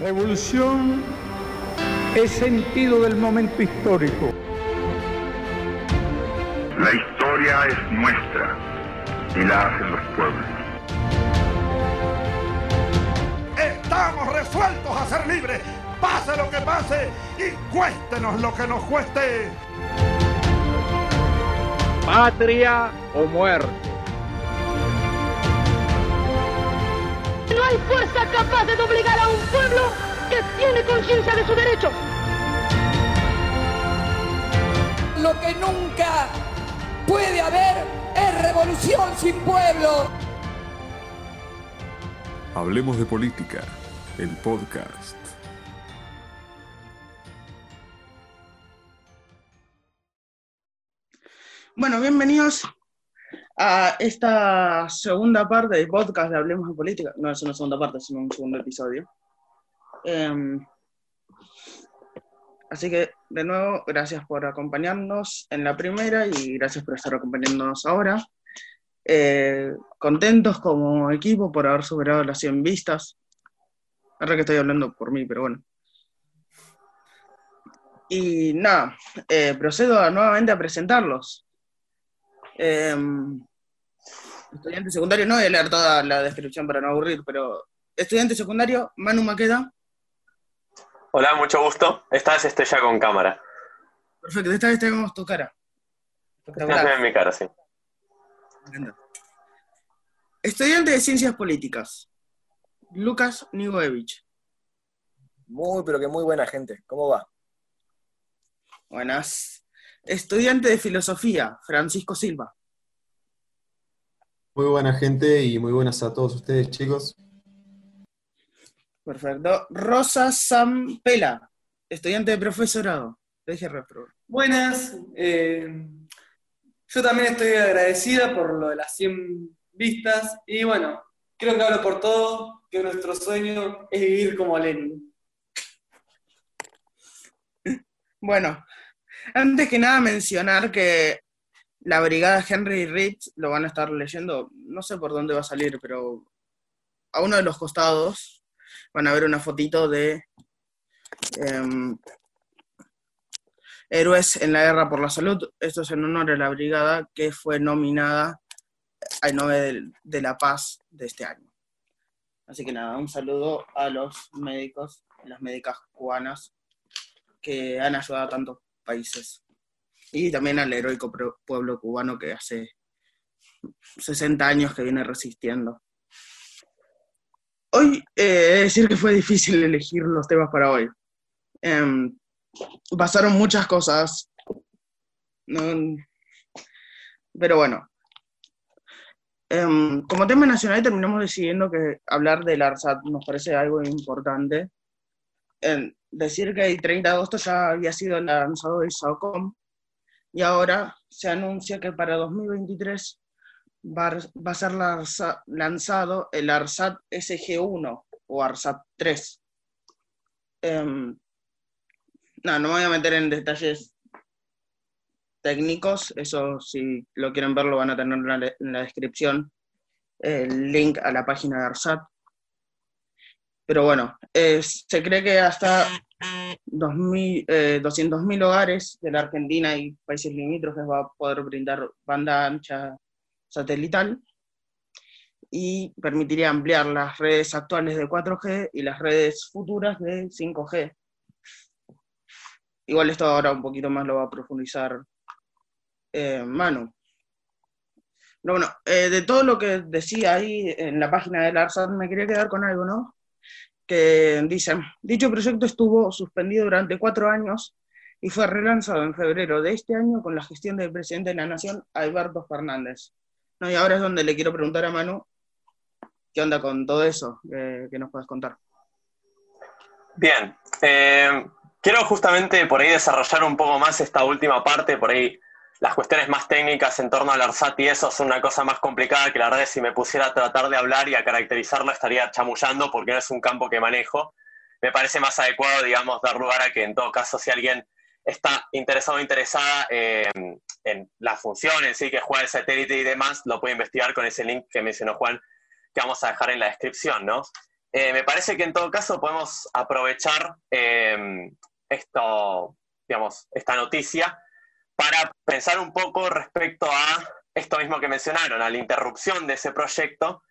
Revolución es sentido del momento histórico. La historia es nuestra y la hacen los pueblos. Estamos resueltos a ser libres, pase lo que pase y cuéstenos lo que nos cueste. Patria o muerte. No hay fuerza capaz de obligar a un pueblo que tiene conciencia de su derecho. Lo que nunca puede haber es revolución sin pueblo. Hablemos de política, el podcast. Bueno, bienvenidos a esta segunda parte del podcast de Hablemos de Política. No es una segunda parte, sino un segundo episodio. Em, así que, de nuevo, gracias por acompañarnos en la primera y gracias por estar acompañándonos ahora. Eh, contentos como equipo por haber superado las 100 vistas. Ahora que estoy hablando por mí, pero bueno. Y nada, eh, procedo a- nuevamente a presentarlos. Em, estudiante secundario, no voy a leer toda la descripción para no aburrir, pero estudiante secundario, Manu Maqueda. Hola, mucho gusto. Esta vez estoy ya con cámara. Perfecto, esta vez tenemos tu cara. Ve en mi cara, sí. Estudiante de Ciencias Políticas, Lucas Nigoevich. Muy, pero que muy buena gente. ¿Cómo va? Buenas. Estudiante de Filosofía, Francisco Silva. Muy buena gente y muy buenas a todos ustedes, chicos. Perfecto. Rosa Zampela, estudiante de profesorado. Te dije. Buenas. eh, yo también estoy agradecida por lo de las 100 vistas y bueno, creo que hablo por todo, que nuestro sueño es vivir como Lenin. Bueno, antes que nada mencionar que la brigada Henry Reed lo van a estar leyendo, no sé por dónde va a salir, pero a uno de los costados van a ver una fotito de em, héroes en la guerra por la salud. Esto es en honor a la brigada que fue nominada al Nobel de la Paz de este año. Así que nada, un saludo a los médicos las médicas cubanas que han ayudado a tantos países. Y también al heroico pueblo cubano que hace 60 años que viene resistiendo. Hoy eh, decir que fue difícil elegir los temas para hoy. Em, pasaron muchas cosas. No- pero bueno. Em, como tema nacional terminamos decidiendo que hablar del ARSAT nos parece algo importante en decir que el 30 de agosto ya había sido lanzado el SAOCOM y ahora se anuncia que para 2023 va, a- ser lanza- lanzado el ARSAT SG1 o ARSAT 3. Em, no, no me voy a meter en detalles técnicos, eso si lo quieren ver lo van a tener en la, en la descripción, el link a la página de ARSAT. Pero bueno, eh, se cree que hasta 2.000, eh, 200.000 hogares de la Argentina y países limítrofes va a poder brindar banda ancha satelital y permitiría ampliar las redes actuales de 4G y las redes futuras de 5G. Igual esto ahora un poquito más lo va a profundizar eh, Manu. Pero bueno, eh, de todo lo que decía ahí en la página del ARSAT me quería quedar con algo, ¿no? Que dice, dicho proyecto estuvo suspendido durante cuatro años y fue relanzado en febrero de este año con la gestión del presidente de la Nación, Alberto Fernández. No, y ahora es donde le quiero preguntar a Manu, ¿qué onda con todo eso que nos puedes contar? Bien. eh, quiero justamente por ahí desarrollar un poco más esta última parte, por ahí las cuestiones más técnicas en torno al ARSAT y eso son una cosa más complicada que la verdad si me pusiera a tratar de hablar y a caracterizarla estaría chamullando porque no es un campo que manejo. Me parece más adecuado, digamos, dar lugar a que en todo caso si alguien está interesado o interesada eh, en la función en sí que juega el satélite y demás, lo puede investigar con ese link que mencionó Juan, que vamos a dejar en la descripción, ¿no? eh, me parece que en todo caso podemos aprovechar eh, esto, digamos, esta noticia para pensar un poco respecto a esto mismo que mencionaron, a la interrupción de ese proyecto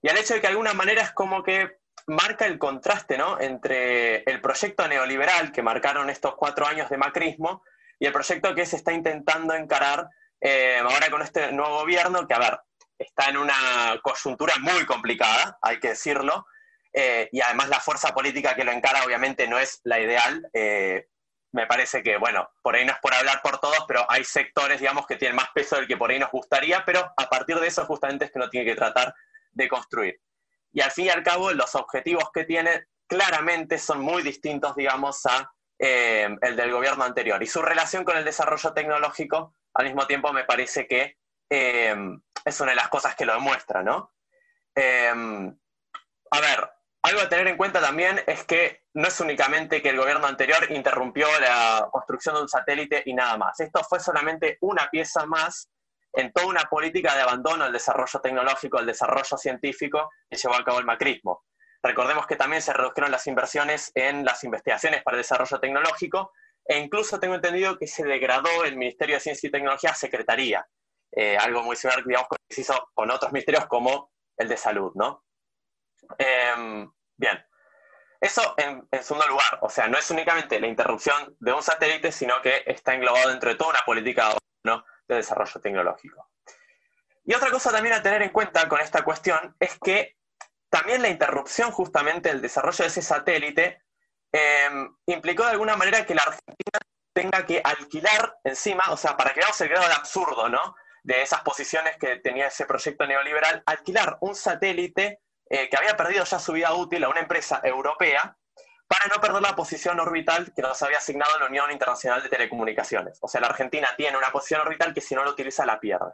y al hecho de que de alguna manera es como que marca el contraste ¿no? entre el proyecto neoliberal que marcaron estos cuatro años de macrismo y el proyecto que se está intentando encarar eh, ahora con este nuevo gobierno, que a ver, está en una coyuntura muy complicada, hay que decirlo, eh, y además la fuerza política que lo encara obviamente no es la ideal. Eh, me parece que, bueno, por ahí no es por hablar por todos, pero hay sectores, digamos, que tienen más peso del que por ahí nos gustaría, pero a partir de eso justamente es que uno tiene que tratar de construir. Y al fin y al cabo, los objetivos que tiene claramente son muy distintos, digamos, a eh, el del gobierno anterior. Y su relación con el desarrollo tecnológico, al mismo tiempo, me parece que eh, es una de las cosas que lo demuestra, ¿no? Eh, a ver, algo a tener en cuenta también es que no es únicamente que el gobierno anterior interrumpió la construcción de un satélite y nada más. Esto fue solamente una pieza más en toda una política de abandono al desarrollo tecnológico, al desarrollo científico que llevó a cabo el macrismo. Recordemos que también se redujeron las inversiones en las investigaciones para el desarrollo tecnológico e incluso tengo entendido que se degradó el Ministerio de Ciencia y Tecnología a Secretaría, eh, algo muy similar digamos, que se hizo con otros ministerios como el de Salud, ¿no? Em, bien, eso en, segundo lugar, o sea, no es únicamente la interrupción de un satélite, sino que está englobado dentro de toda una política de desarrollo tecnológico. Y otra cosa también a tener en cuenta con esta cuestión es que también la interrupción justamente del desarrollo de ese satélite em, implicó de alguna manera que la Argentina tenga que alquilar encima, o sea, para que veamos el grado de absurdo, ¿no? De esas posiciones que tenía ese proyecto neoliberal, alquilar un satélite eh, que había perdido ya su vida útil a una empresa europea para no perder la posición orbital que nos había asignado la Unión Internacional de Telecomunicaciones. O sea, la Argentina tiene una posición orbital que si no lo utiliza la pierde.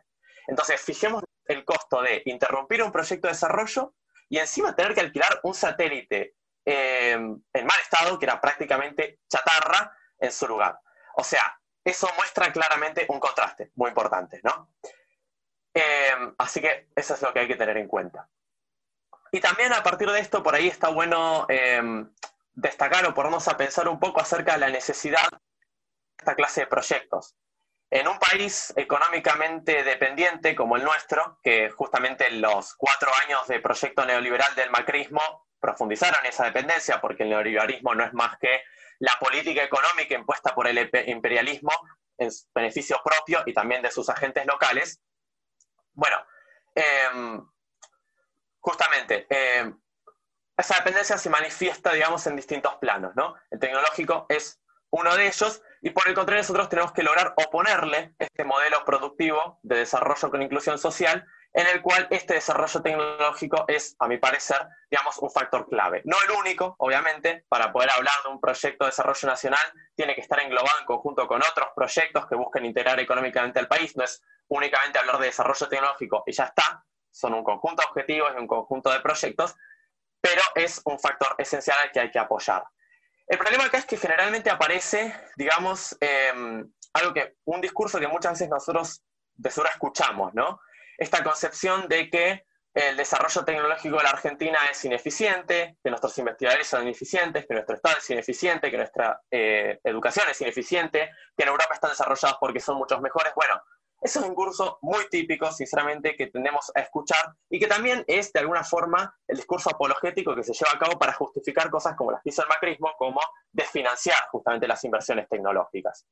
Entonces, fijemos el costo de interrumpir un proyecto de desarrollo y encima tener que alquilar un satélite eh, en mal estado, que era prácticamente chatarra, en su lugar. O sea, eso muestra claramente un contraste muy importante, ¿no? Eh, así que eso es lo que hay que tener en cuenta. Y también a partir de esto, por ahí está bueno eh, destacar o ponernos a pensar un poco acerca de la necesidad de esta clase de proyectos. En un país económicamente dependiente como el nuestro, que justamente los cuatro años de proyecto neoliberal del macrismo profundizaron esa dependencia, porque el neoliberalismo no es más que la política económica impuesta por el imperialismo en beneficio propio y también de sus agentes locales. Bueno, eh, justamente, eh, esa dependencia se manifiesta, digamos, en distintos planos, ¿no? El tecnológico es uno de ellos, y por el contrario nosotros tenemos que lograr oponerle este modelo productivo de desarrollo con inclusión social, en el cual este desarrollo tecnológico es, a mi parecer, digamos, un factor clave. No el único, obviamente, para poder hablar de un proyecto de desarrollo nacional, tiene que estar englobado en conjunto con otros proyectos que busquen integrar económicamente al país, no es únicamente hablar de desarrollo tecnológico y ya está, son un conjunto de objetivos y un conjunto de proyectos, pero es un factor esencial al que hay que apoyar. El problema acá es que generalmente aparece, digamos, em, algo que, un discurso que muchas veces nosotros de seguro escuchamos, ¿no? Esta concepción de que el desarrollo tecnológico de la Argentina es ineficiente, que nuestros investigadores son ineficientes, que nuestro Estado es ineficiente, que nuestra eh, educación es ineficiente, que en Europa están desarrollados porque son muchos mejores. Bueno, ese es un curso muy típico, sinceramente, que tendemos a escuchar y que también es, de alguna forma, el discurso apologético que se lleva a cabo para justificar cosas como las que hizo el macrismo, como desfinanciar justamente las inversiones tecnológicas.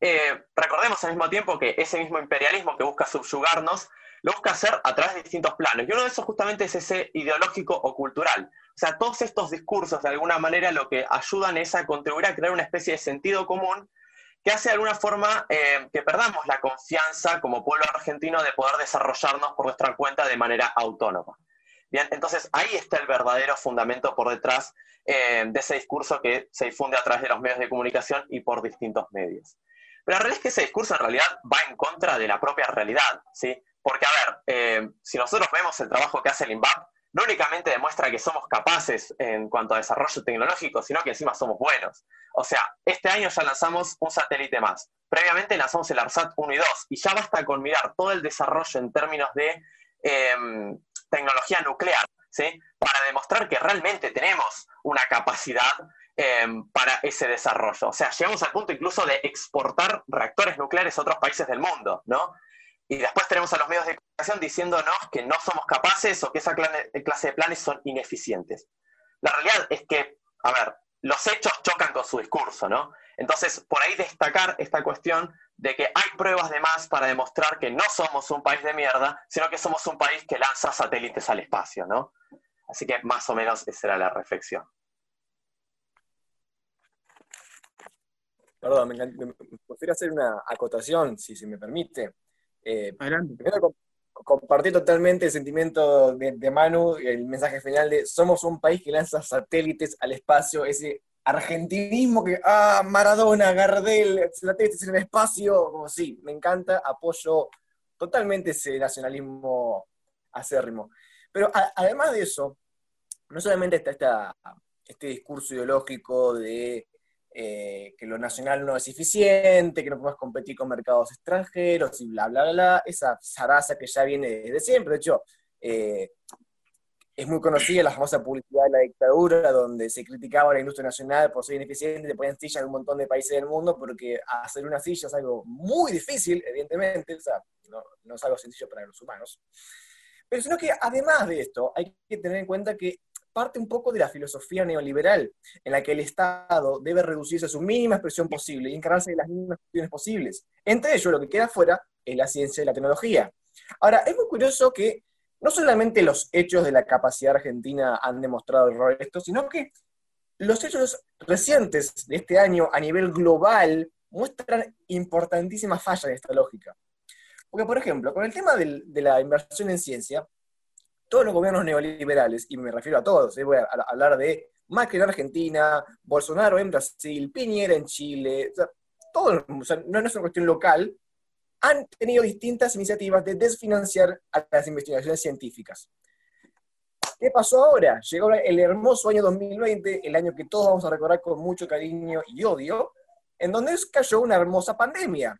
Eh, recordemos al mismo tiempo que ese mismo imperialismo que busca subyugarnos, lo busca hacer a través de distintos planos. Y uno de esos justamente es ese ideológico o cultural. O sea, todos estos discursos, de alguna manera, lo que ayudan es a contribuir a crear una especie de sentido común que hace de alguna forma eh, que perdamos la confianza como pueblo argentino de poder desarrollarnos por nuestra cuenta de manera autónoma. Bien, entonces ahí está el verdadero fundamento por detrás eh, de ese discurso que se difunde a través de los medios de comunicación y por distintos medios. Pero la realidad es que ese discurso en realidad va en contra de la propia realidad, ¿sí? Porque, a ver, eh, si nosotros vemos el trabajo que hace el INVAP, no únicamente demuestra que somos capaces en cuanto a desarrollo tecnológico, sino que encima somos buenos. O sea, este año ya lanzamos un satélite más. Previamente lanzamos el ARSAT 1 y 2, y ya basta con mirar todo el desarrollo en términos de em, tecnología nuclear ¿sí? Para demostrar que realmente tenemos una capacidad eh, para ese desarrollo. O sea, llegamos al punto incluso de exportar reactores nucleares a otros países del mundo, ¿no? Y después tenemos a los medios de comunicación diciéndonos que no somos capaces o que esa clase de planes son ineficientes. La realidad es que, a ver, los hechos chocan con su discurso, ¿no? Entonces, por ahí destacar esta cuestión de que hay pruebas de más para demostrar que no somos un país de mierda, sino que somos un país que lanza satélites al espacio, ¿no? Así que más o menos esa era la reflexión. Perdón, me, me hacer una acotación, si se me permite. Eh, Adelante. Primero, compartí totalmente el sentimiento de, de, Manu, el mensaje final de somos un país que lanza satélites al espacio, ese argentinismo que, ah, Maradona, Gardel, satélites en el espacio, como sí, me encanta, apoyo totalmente ese nacionalismo acérrimo. Pero a, además de eso, no solamente está esta, este discurso ideológico de eh, que lo nacional no es eficiente, que no podemos competir con mercados extranjeros y bla, bla, bla, esa zaraza que ya viene desde siempre. De hecho, eh, es muy conocida la famosa publicidad de la dictadura, donde se criticaba a la industria nacional por ser ineficiente, te ponían sillas en un montón de países del mundo, porque hacer una silla es algo muy difícil, evidentemente, o sea, no, no es algo sencillo para los humanos. Pero sino que además de esto, hay que tener en cuenta que parte un poco de la filosofía neoliberal, en la que el Estado debe reducirse a su mínima expresión posible y encargarse de las mínimas cuestiones posibles. Entre ellos, lo que queda fuera es la ciencia y la tecnología. Ahora, es muy curioso que no solamente los hechos de la capacidad argentina han demostrado el esto, sino que los hechos recientes de este año a nivel global muestran importantísimas fallas de esta lógica. Porque, por ejemplo, con el tema de la inversión en ciencia, todos los gobiernos neoliberales, y me refiero a todos, eh, voy a, hablar de Macri en Argentina, Bolsonaro en Brasil, Piñera en Chile, o sea, todo, o sea, no es una cuestión local, han tenido distintas iniciativas de desfinanciar a las investigaciones científicas. ¿Qué pasó ahora? Llegó el hermoso año 2020, el año que todos vamos a recordar con mucho cariño y odio, en donde cayó una hermosa pandemia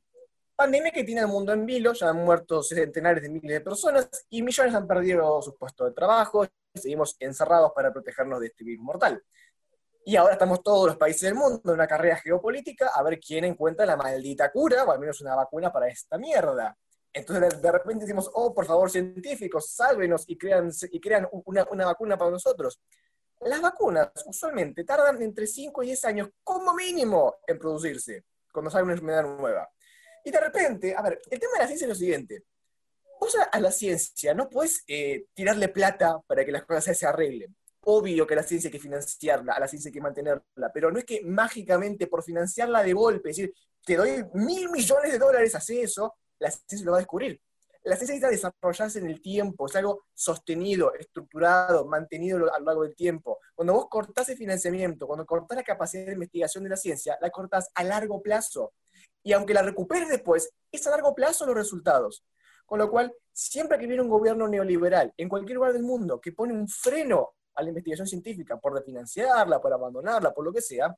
pandemia que tiene el mundo en vilo, ya han muerto centenares de miles de personas y millones han perdido sus puestos de trabajo, y seguimos encerrados para protegernos de este virus mortal. Y ahora estamos todos los países del mundo en una carrera geopolítica a ver quién encuentra la maldita cura, o al menos una vacuna para esta mierda. Entonces de repente decimos, oh, por favor, científicos, sálvenos y crean, y crean una, una vacuna para nosotros. Las vacunas usualmente tardan entre 5 y 10 años como mínimo en producirse, cuando sale una enfermedad nueva. Y de repente, a ver, el tema de la ciencia es lo siguiente. Vos a la ciencia no puedes eh, tirarle plata para que las cosas se arreglen. Obvio que la ciencia hay que financiarla, a la ciencia hay que mantenerla, pero no es que mágicamente por financiarla de golpe, es decir, te doy mil millones de dólares, hace eso, la ciencia lo va a descubrir. La ciencia necesita desarrollarse en el tiempo, es algo sostenido, estructurado, mantenido a lo largo del tiempo. Cuando vos cortás el financiamiento, cuando cortás la capacidad de investigación de la ciencia, la cortás a largo plazo y aunque la recuperes después, es a largo plazo los resultados. Con lo cual, siempre que viene un gobierno neoliberal en cualquier lugar del mundo que pone un freno a la investigación científica por refinanciarla, por abandonarla, por lo que sea,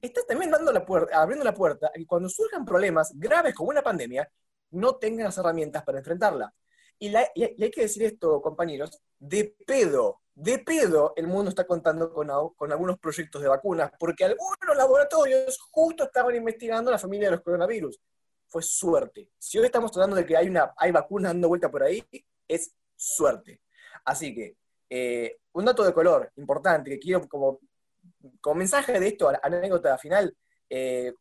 estás también dando la puerta, abriendo la puerta a que cuando surjan problemas graves como una pandemia, no tengan las herramientas para enfrentarla. Y, hay que decir esto, compañeros, de pedo de pedo el mundo está contando con, con, algunos proyectos de vacunas, porque algunos laboratorios justo estaban investigando la familia de los coronavirus. Fue suerte. Si hoy estamos hablando de que hay, una, hay vacunas dando vuelta por ahí, es suerte. Así que, eh, un dato de color importante que quiero como, como mensaje de esto, anécdota final, eh,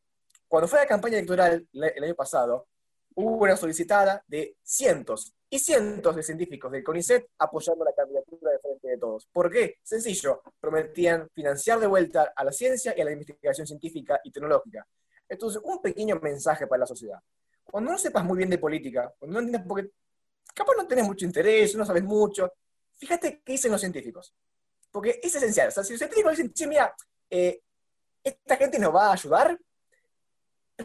cuando fue la campaña electoral el año pasado, hubo una solicitada de cientos y cientos de científicos del CONICET apoyando la candidatura de frente de todos. ¿Por qué? Sencillo, prometían financiar de vuelta a la ciencia y a la investigación científica y tecnológica. Entonces, un pequeño mensaje para la sociedad. Cuando no sepas muy bien de política, cuando no porque capaz no tenés mucho interés, no sabes mucho, fíjate qué dicen los científicos. Porque es esencial. O sea, si los científicos dicen, che, mira, eh, esta gente nos va a ayudar,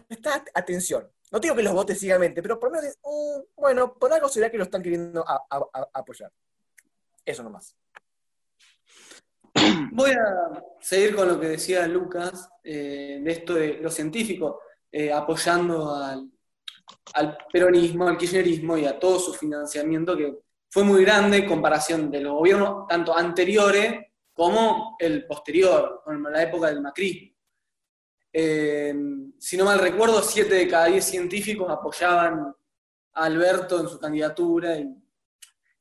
presta atención. No digo que los vote ciegamente, pero por lo menos, mm, bueno, por algo será que lo están queriendo apoyar. Eso nomás. Voy a seguir con lo que decía Lucas, eh, de esto de los científicos eh, apoyando al, peronismo, al kirchnerismo y a todo su financiamiento que fue muy grande en comparación de los gobiernos tanto anteriores como el posterior, en la época del macrismo. Eh, si no mal recuerdo, 7 de cada 10 científicos apoyaban a Alberto en su candidatura y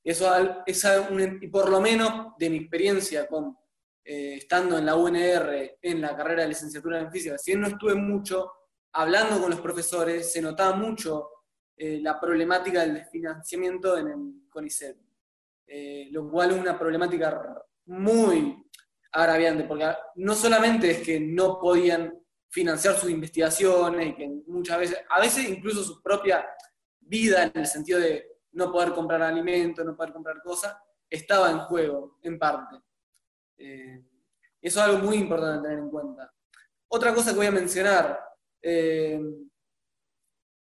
eso es por lo menos de mi experiencia con eh, estando en la UNR en la carrera de licenciatura en física, si no estuve mucho hablando con los profesores, se notaba mucho eh, la problemática del desfinanciamiento en el CONICET, eh, lo cual es una problemática muy agraviante, porque no solamente es que no podían financiar sus investigaciones y que muchas veces, a veces incluso su propia vida en el sentido de no poder comprar alimentos, no poder comprar cosas, estaba en juego, en parte. Eh, eso es algo muy importante tener en cuenta. Otra cosa que voy a mencionar, eh,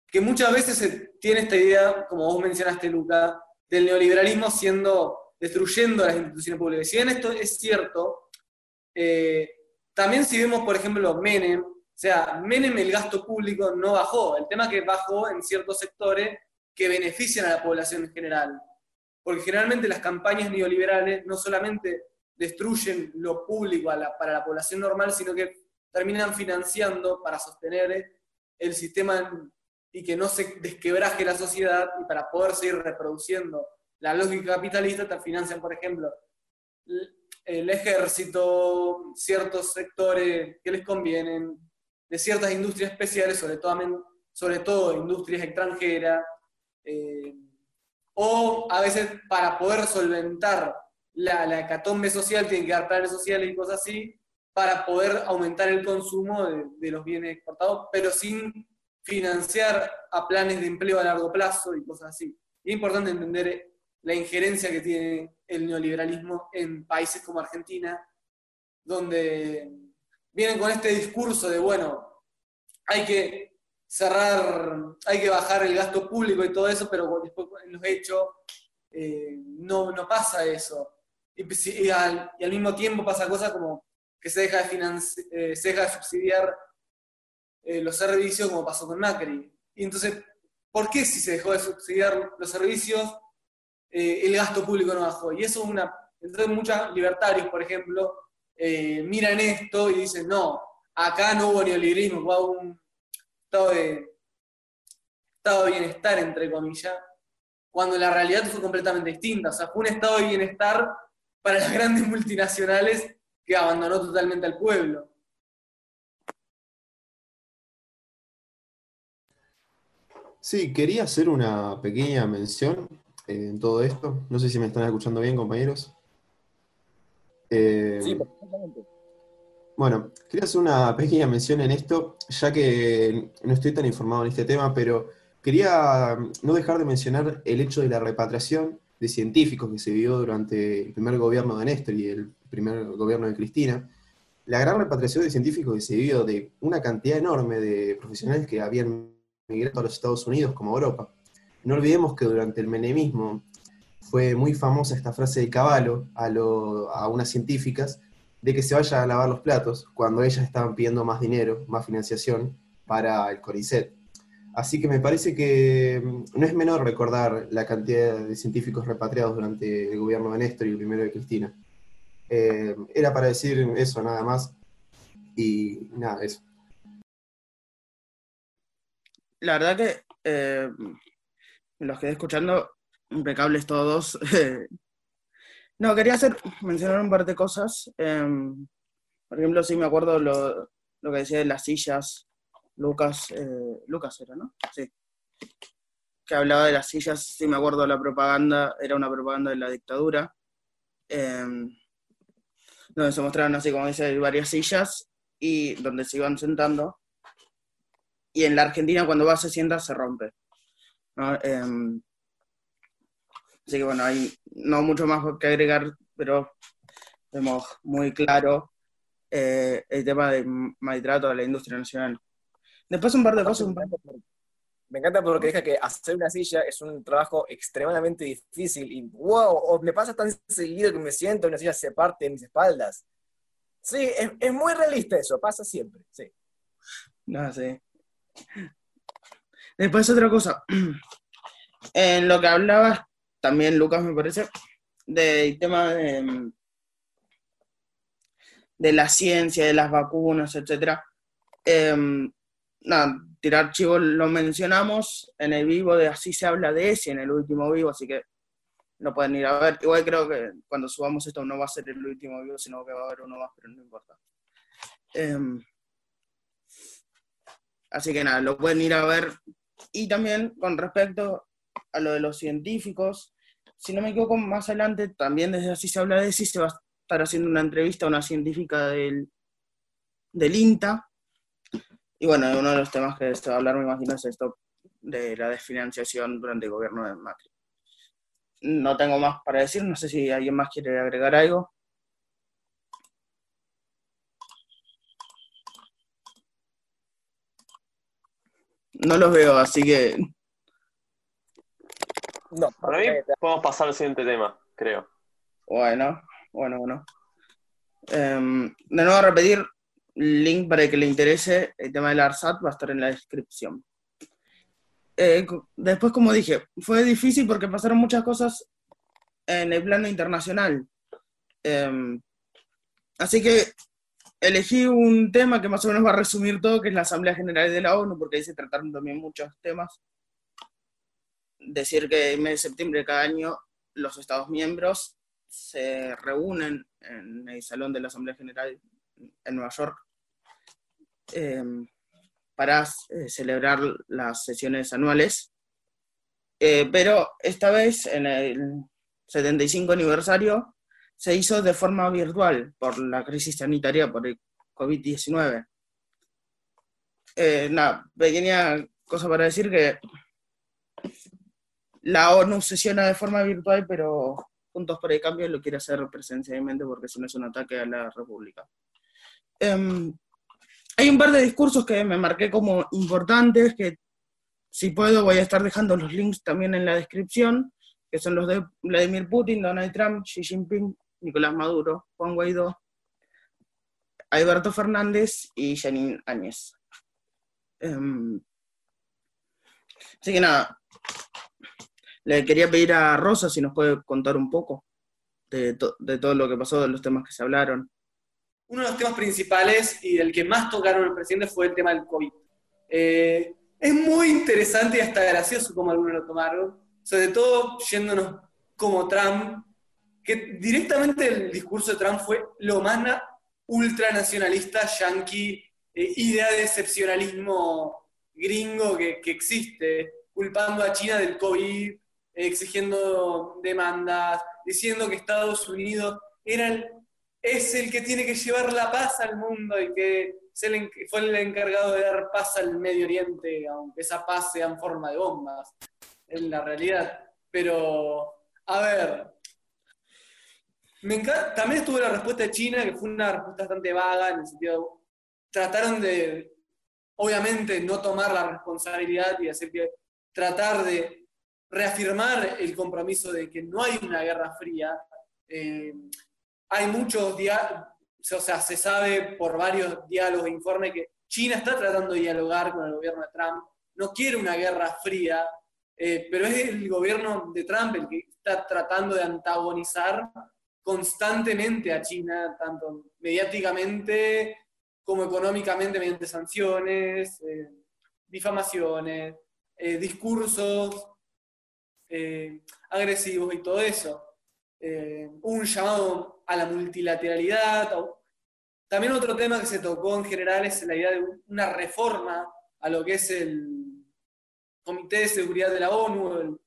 que muchas veces se tiene esta idea, como vos mencionaste, Luca, del neoliberalismo siendo, destruyendo las instituciones públicas. Si bien esto es cierto, eh, también si vemos, por ejemplo, Menem, sea, Menem el gasto público no bajó, el tema que bajó en ciertos sectores que benefician a la población en general. Porque generalmente las campañas neoliberales no solamente destruyen lo público para la población normal, sino que terminan financiando para sostener el sistema y que no se desquebraje la sociedad y para poder seguir reproduciendo la lógica capitalista, te financian, por ejemplo, el ejército, ciertos sectores que les convienen, de ciertas industrias especiales, sobre todo, sobre todo industrias extranjeras, eh, o a veces para poder solventar la, la, hecatombe social tienen que dar planes sociales y cosas así para poder aumentar el consumo de, los bienes exportados, pero sin financiar a planes de empleo a largo plazo y cosas así. es importante entender la injerencia que tiene el neoliberalismo en países como Argentina, donde vienen con este discurso de, bueno, hay que cerrar, hay que bajar el gasto público y todo eso, pero después en los hechos eh, no, no pasa eso. Y, al, mismo tiempo pasa cosas como que se deja de, eh, se deja de subsidiar eh, los servicios como pasó con Macri. Y entonces, ¿por qué si se dejó de subsidiar los servicios, el gasto público no bajó? Y eso es una... Entonces muchos libertarios, por ejemplo, miran esto y dicen, no, acá no hubo neoliberalismo, hubo un estado de, estado de bienestar, entre comillas, cuando la realidad fue completamente distinta. O sea, fue un estado de bienestar para las grandes multinacionales que abandonó totalmente al pueblo. Sí, quería hacer una pequeña mención eh, en todo esto. No sé si me están escuchando bien, compañeros. Eh, sí, perfectamente. Bueno, quería hacer una pequeña mención en esto, ya que no estoy tan informado en este tema, pero quería no dejar de mencionar el hecho de la repatriación de científicos que se vio durante el primer gobierno de Néstor y el primer gobierno de Cristina. La gran repatriación de científicos que se vio de una cantidad enorme de profesionales que habían migrado a los Estados Unidos como a Europa. No olvidemos que durante el menemismo fue muy famosa esta frase de Caballo a, unas científicas de que se vaya a lavar los platos cuando ellas estaban pidiendo más dinero, más financiación para el CONICET. Así que me parece que mm, no es menor recordar la cantidad de científicos repatriados durante el gobierno de Néstor y el primero de Cristina. Eh, era para decir eso nada más y nada, eso. La verdad que eh, los quedé escuchando, impecables todos, No, quería hacer, mencionar un par de cosas. Em, por ejemplo, sí me acuerdo lo, que decía de las sillas. Lucas, eh, Lucas era, ¿no? Sí. Que hablaba de las sillas, sí me acuerdo la propaganda, era una propaganda de la dictadura. Em, donde se mostraron así, como dice, varias sillas y donde se iban sentando. Y en la Argentina, cuando vas se sienta, se rompe. Em, Así que bueno, hay no mucho más que agregar, pero vemos muy claro eh, el tema del maltrato a la industria nacional. Después un par de cosas. Me encanta porque deja que hacer una silla es un trabajo extremadamente difícil y wow, me pasa tan seguido que me siento una silla se parte de mis espaldas. Sí, es, es muy realista eso, pasa siempre, sí. No, sí. Después otra cosa. En lo que hablabas también Lucas me parece, del tema de, de la ciencia, de las vacunas, etcétera. Em, nada, tirar chivo lo mencionamos en el vivo de Así se habla de ese, en el último vivo, así que lo pueden ir a ver. Igual creo que cuando subamos esto no va a ser el último vivo, sino que va a haber uno más, pero no importa. Em, así que nada, lo pueden ir a ver. Y también con respecto a lo de los científicos, si no me equivoco, más adelante también desde Así se habla de ese, se va a estar haciendo una entrevista a una científica del, del INTA, y bueno, uno de los temas que se va a hablar, me imagino, es esto de la desfinanciación durante el gobierno de Macri. No tengo más para decir, no sé si alguien más quiere agregar algo. No los veo, así que... No, para mí podemos pasar al siguiente tema, creo. Bueno, bueno, bueno. Em, de nuevo a repetir, link para el que le interese el tema del ARSAT va a estar en la descripción. Eh, después, como dije, fue difícil porque pasaron muchas cosas en el plano internacional. Em, así que elegí un tema que más o menos va a resumir todo, que es la Asamblea General de la ONU, porque ahí se trataron también muchos temas. Decir que en mes de septiembre de cada año los Estados miembros se reúnen en el Salón de la Asamblea General en Nueva York em, para eh, celebrar las sesiones anuales. Eh, pero esta vez, en el 75 aniversario, se hizo de forma virtual por la crisis sanitaria, por el COVID-19. Eh, una pequeña cosa para decir que la ONU sesiona de forma virtual, pero Juntos por el Cambio lo quiere hacer presencialmente porque si no es un ataque a la República. Em, hay un par de discursos que me marqué como importantes, que si puedo voy a estar dejando los links también en la descripción, que son los de Vladimir Putin, Donald Trump, Xi Jinping, Nicolás Maduro, Juan Guaidó, Alberto Fernández y Janine Áñez. Em, así que nada, le quería pedir a Rosa si nos puede contar un poco de, todo lo que pasó, de los temas que se hablaron uno de los temas principales y el que más tocaron el presidente fue el tema del COVID. Eh, es muy interesante y hasta gracioso como algunos lo tomaron, sobre todo yéndonos como Trump, que directamente el discurso de Trump fue lo más ultranacionalista, yankee, eh, idea de excepcionalismo gringo que, que, existe, culpando a China del COVID, exigiendo demandas, diciendo que Estados Unidos era es el que tiene que llevar la paz al mundo y que fue el encargado de dar paz al Medio Oriente, aunque esa paz sea en forma de bombas, en la realidad. Pero, a ver, también estuvo la respuesta de China, que fue una respuesta bastante vaga, en el sentido, trataron de, obviamente, no tomar la responsabilidad y hacer que, tratar de reafirmar el compromiso de que no hay una guerra fría. Eh, hay muchos diálogos, o sea, se sabe por varios diálogos e informes que China está tratando de dialogar con el gobierno de Trump, no quiere una guerra fría, eh, pero es el gobierno de Trump el que está tratando de antagonizar constantemente a China, tanto mediáticamente como económicamente mediante sanciones, eh, difamaciones, discursos agresivos y todo eso. un llamado a la multilateralidad. También otro tema que se tocó en general es la idea de una reforma a lo que es el Comité de Seguridad de la ONU, el,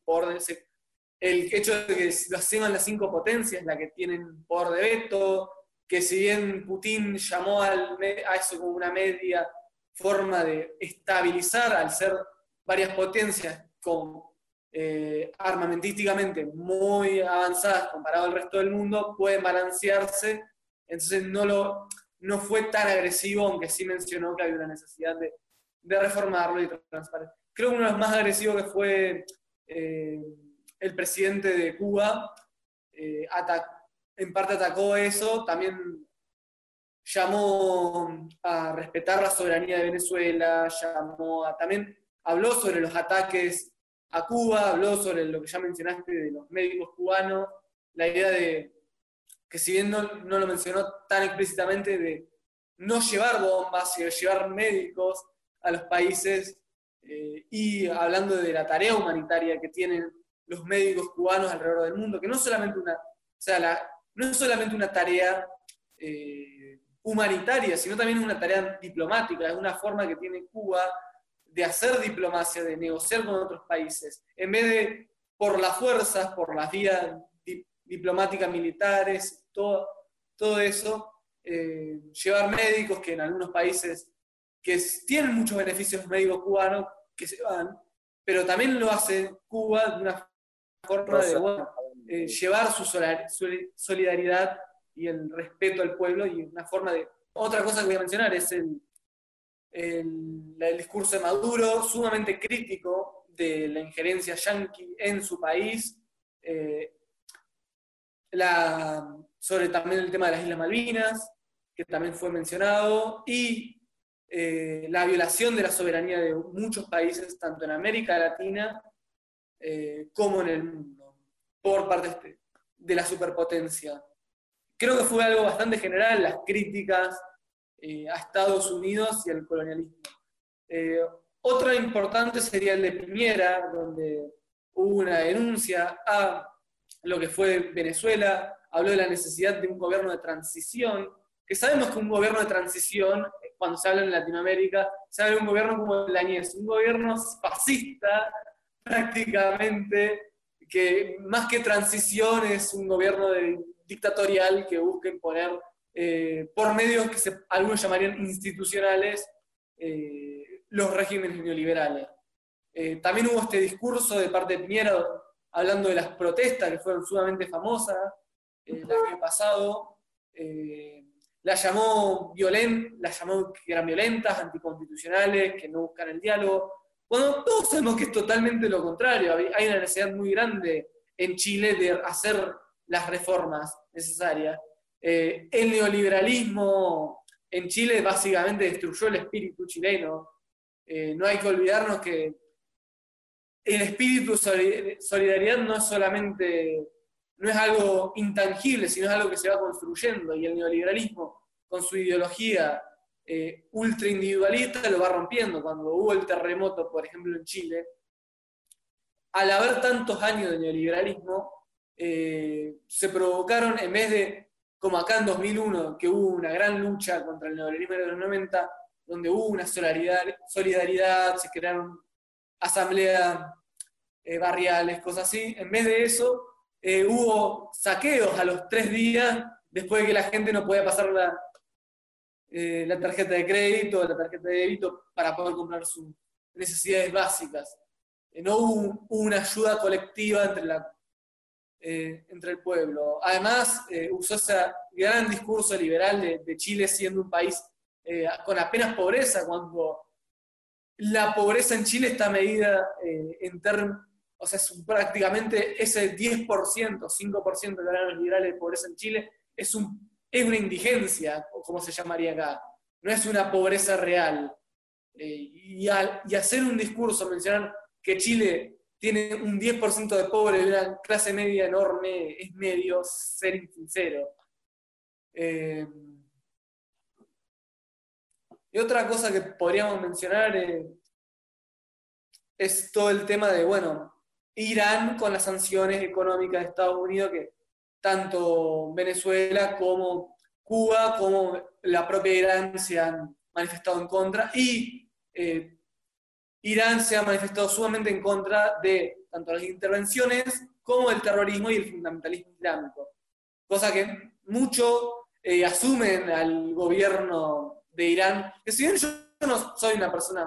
el hecho de que lo hacen las cinco potencias, la que tienen poder de veto, que si bien Putin llamó a eso como una media forma de estabilizar al ser varias potencias con eh, armamentísticamente muy avanzadas comparado al resto del mundo, pueden balancearse. Entonces no, lo, no fue tan agresivo, aunque sí mencionó que había una necesidad de, de reformarlo y transparentar. Creo que uno de los más agresivos que fue eh, el presidente de Cuba, eh, en parte atacó eso, también llamó a respetar la soberanía de Venezuela, llamó a, también habló sobre los ataques a Cuba, habló sobre lo que ya mencionaste de los médicos cubanos, la idea de que si bien no, lo mencionó tan explícitamente, de no llevar bombas, sino llevar médicos a los países eh, y hablando de la tarea humanitaria que tienen los médicos cubanos alrededor del mundo, que no es solamente una tarea eh, humanitaria, sino también una tarea diplomática, es una forma que tiene Cuba de hacer diplomacia, de negociar con otros países, en vez de por las fuerzas, por las vías diplomáticas militares, todo, todo eso, eh, llevar médicos que en algunos países que tienen muchos beneficios médicos cubanos que se van, pero también lo hace Cuba de una forma de eh, llevar su solidaridad y el respeto al pueblo y una forma de... Otra cosa que voy a mencionar es el, el, discurso de Maduro, sumamente crítico de la injerencia yanqui en su país, eh, sobre también el tema de las Islas Malvinas, que también fue mencionado, y eh, la violación de la soberanía de muchos países, tanto en América Latina eh, como en el mundo, por parte de la superpotencia. Creo que fue algo bastante general, las críticas eh, a Estados Unidos y al colonialismo. otra importante sería el de Piñera, donde hubo una denuncia a lo que fue Venezuela, habló de la necesidad de un gobierno de transición, que sabemos que un gobierno de transición, cuando se habla en Latinoamérica, se habla de un gobierno como el Añez, un gobierno fascista prácticamente, que más que transición es un gobierno dictatorial que busca imponer eh, por medios que algunos llamarían institucionales eh, los regímenes neoliberales. Eh, también hubo este discurso de parte de Piñera hablando de las protestas que fueron sumamente famosas el año pasado la llamó, violen, la llamó que eran violentas, anticonstitucionales, que no buscan el diálogo, cuando todos sabemos que es totalmente lo contrario. Hay una necesidad muy grande en Chile de hacer las reformas necesarias. Eh, el neoliberalismo en Chile básicamente destruyó el espíritu chileno. Eh, no hay que olvidarnos que el espíritu solidaridad no es solamente no es algo intangible, sino es algo que se va construyendo y el neoliberalismo con su ideología eh, ultra individualista lo va rompiendo. Cuando hubo el terremoto, por ejemplo, en Chile, al haber tantos años de neoliberalismo, eh, se provocaron, en vez de, como acá en 2001, que hubo una gran lucha contra el neoliberalismo de los 90, donde hubo una solidaridad, se crearon asambleas eh, barriales, cosas así, en vez de eso, eh, hubo saqueos a los tres días después de que la gente no podía pasar la, eh, tarjeta de crédito, la tarjeta de débito para poder comprar sus necesidades básicas. No hubo una ayuda colectiva entre, la, entre el pueblo. Además, usó ese gran discurso liberal de, Chile siendo un país con apenas pobreza, cuando la pobreza en Chile está medida en términos o sea, es prácticamente ese 10%, 5% de los liberales de pobreza en Chile es, un, es una indigencia, como se llamaría acá, no es una pobreza real. Eh, y, y, hacer un discurso, mencionar que Chile tiene un 10% de pobres y una clase media enorme, es medio ser insincero. Eh, y otra cosa que podríamos mencionar eh, es todo el tema de, bueno, Irán con las sanciones económicas de Estados Unidos que tanto Venezuela como Cuba como la propia Irán se han manifestado en contra y eh, Irán se ha manifestado sumamente en contra de tanto las intervenciones como el terrorismo y el fundamentalismo islámico, cosa que muchos eh, asumen al gobierno de Irán, que si bien yo no soy una persona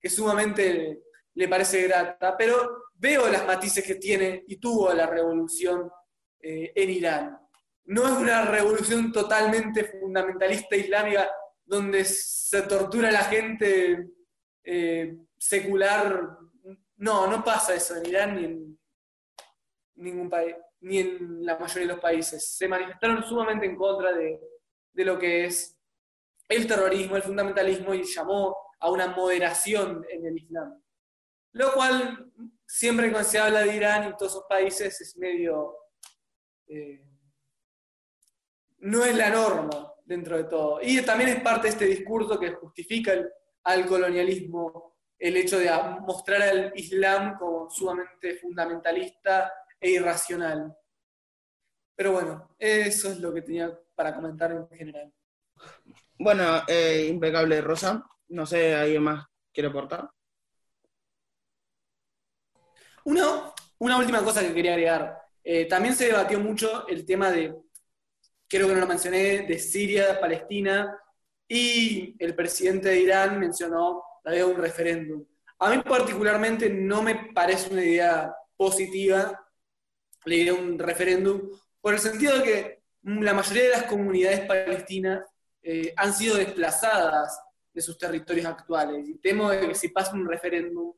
que sumamente le parece grata, pero veo las matices que tiene y tuvo la revolución eh, en Irán. No es una revolución totalmente fundamentalista islámica donde se tortura a la gente eh, secular. No, no pasa eso en Irán ni en ningún país, ni en la mayoría de los países. Se manifestaron sumamente en contra de, de lo que es el terrorismo, el fundamentalismo y llamó a una moderación en el Islam. Lo cual, siempre cuando se habla de Irán y todos esos países, es medio... eh, no es la norma dentro de todo. Y también es parte de este discurso que justifica el- al colonialismo el hecho de mostrar al Islam como sumamente fundamentalista e irracional. Pero bueno, eso es lo que tenía para comentar en general. Bueno, eh, impecable, Rosa. No sé, ¿alguien más quiere aportar? Una, una última cosa que quería agregar. Eh, también se debatió mucho el tema de, creo que no lo mencioné, de Siria, Palestina, y el presidente de Irán mencionó la idea de un referéndum. A mí particularmente no me parece una idea positiva la idea de un referéndum, por el sentido de que la mayoría de las comunidades palestinas eh, han sido desplazadas de sus territorios actuales. Y temo de que si pasa un referéndum,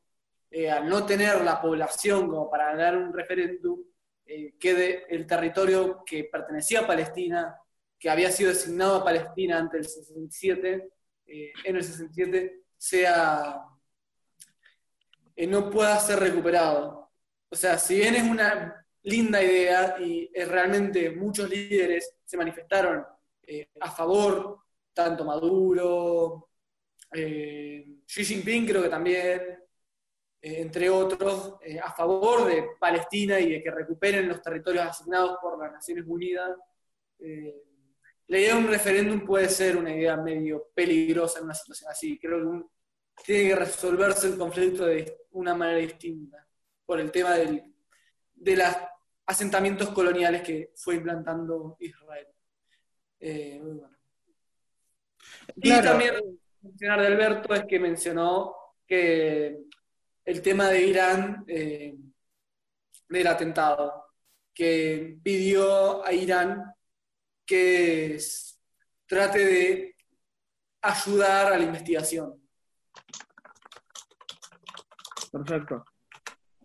eh, al no tener la población como para ganar un referéndum, eh, quede el territorio que pertenecía a Palestina, que había sido designado a Palestina ante el 67, eh, en el 67, sea, eh, no pueda ser recuperado. O sea, si bien es una linda idea y eh, realmente muchos líderes se manifestaron eh, a favor, tanto Maduro, eh, Xi Jinping creo que también, entre otros, a favor de Palestina y de que recuperen los territorios asignados por las Naciones Unidas. La idea de un referéndum puede ser una idea medio peligrosa en una situación así. Creo que un- tiene que resolverse el conflicto de una manera distinta, por el tema del, de los asentamientos coloniales que fue implantando Israel. Eh, muy bueno. Y Claro. también mencionar de Alberto es que mencionó que el tema de Irán, eh, del atentado, que pidió a Irán que trate de ayudar a la investigación. Perfecto.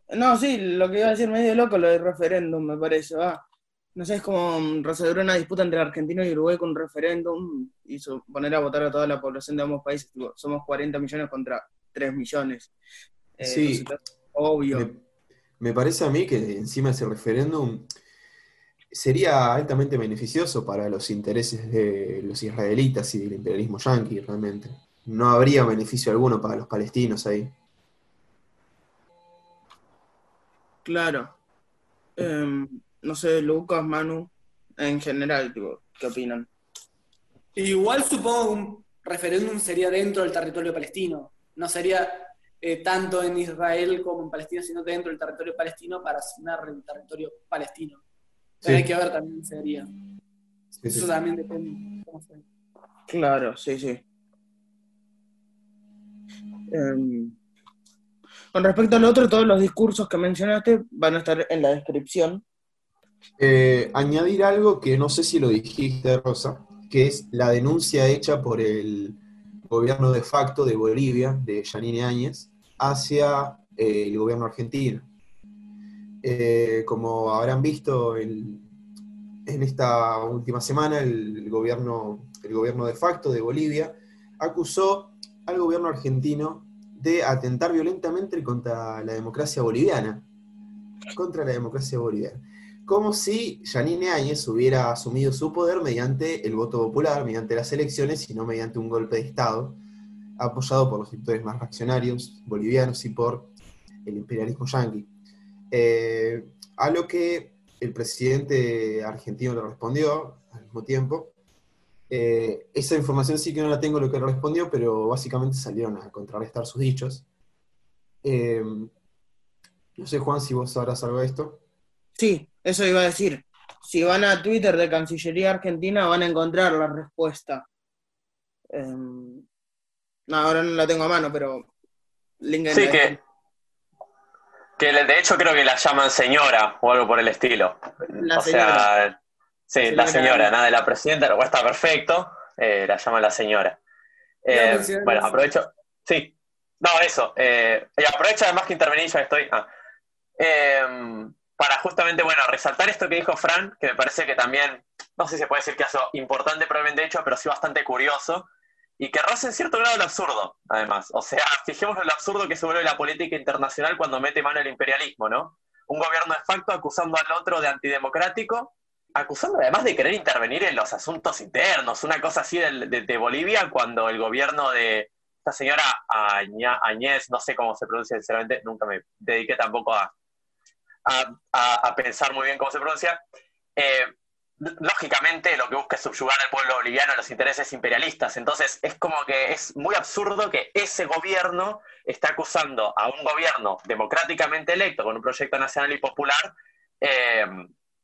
No, sí, lo que iba a decir medio loco, lo del referéndum, me parece, va. No sé, es como mm, resolver una disputa entre Argentina y Uruguay con un referéndum y poner a votar a toda la población de ambos países. Tipo, somos 40 millones contra 3 millones. Eh, Sí. obvio. Me, me parece a mí que encima ese referéndum sería altamente beneficioso para los intereses de los israelitas y del imperialismo yanqui, realmente. No habría beneficio alguno para los palestinos ahí. Claro. Em, no sé, Lucas, Manu, en general, tipo, ¿qué opinan? Igual supongo que un referéndum sería dentro del territorio palestino. No sería eh, tanto en Israel como en Palestina, sino dentro del territorio palestino para asignar el territorio palestino. Pero Sí. hay que ver también sería. Sí, sí, Eso también depende. cómo. Claro, sí, sí. Em, con respecto al otro, todos los discursos que mencionaste van a estar en la descripción. Eh, añadir algo que no sé si lo dijiste, Rosa, que es la denuncia hecha por el gobierno de facto de Bolivia, de Yanine Áñez, hacia eh, el gobierno argentino. Eh, como habrán visto en esta última semana, el gobierno, el gobierno de facto de Bolivia acusó al gobierno argentino de atentar violentamente contra la democracia boliviana. Contra la democracia boliviana como si Yanine Áñez hubiera asumido su poder mediante el voto popular, mediante las elecciones y no mediante un golpe de Estado, apoyado por los sectores más reaccionarios bolivianos y por el imperialismo yanqui. Eh, a lo que el presidente argentino le respondió al mismo tiempo. Eh, esa información sí que no la tengo lo que le respondió, pero básicamente salieron a contrarrestar sus dichos. Eh, no sé, Juan, si vos sabrás algo de esto. Sí, eso iba a decir. Si van a Twitter de Cancillería Argentina van a encontrar la respuesta. Em, no, ahora no la tengo a mano, pero... link en Sí, la que, que de hecho creo que la llaman señora o algo por el estilo. La o señora. sea, sí, la Señora. nada de la presidenta, lo cual está perfecto, eh, la llaman la señora. Eh, bueno, aprovecho, sí, no, eso, eh, y aprovecho además que intervení, ya estoy, ah, Em, para justamente, bueno, resaltar esto que dijo Fran, que me parece que también, no sé si se puede decir que ha sido importante probablemente hecho, pero sí bastante curioso, y que roza en cierto grado el absurdo, además. O sea, fijémonos lo absurdo que se vuelve la política internacional cuando mete mano el imperialismo, ¿no? Un gobierno de facto acusando al otro de antidemocrático, acusando además de querer intervenir en los asuntos internos, una cosa así de, Bolivia cuando el gobierno de esta señora Añez, no sé cómo se pronuncia sinceramente, nunca me dediqué tampoco a, a, pensar muy bien cómo se pronuncia. Eh, lógicamente lo que busca es subyugar al pueblo boliviano a los intereses imperialistas. Entonces es como que es muy absurdo que ese gobierno está acusando a un gobierno democráticamente electo con un proyecto nacional y popular eh,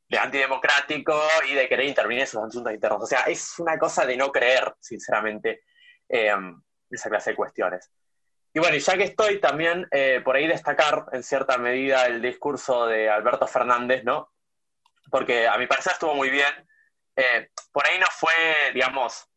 de antidemocrático y de querer intervenir en sus asuntos internos. O sea, es una cosa de no creer, sinceramente, eh, esa clase de cuestiones. Y bueno, ya que estoy también eh, por ahí destacar en cierta medida el discurso de Alberto Fernández, ¿no? Porque a mi parecer estuvo muy bien. Eh, por ahí no fue, digamos,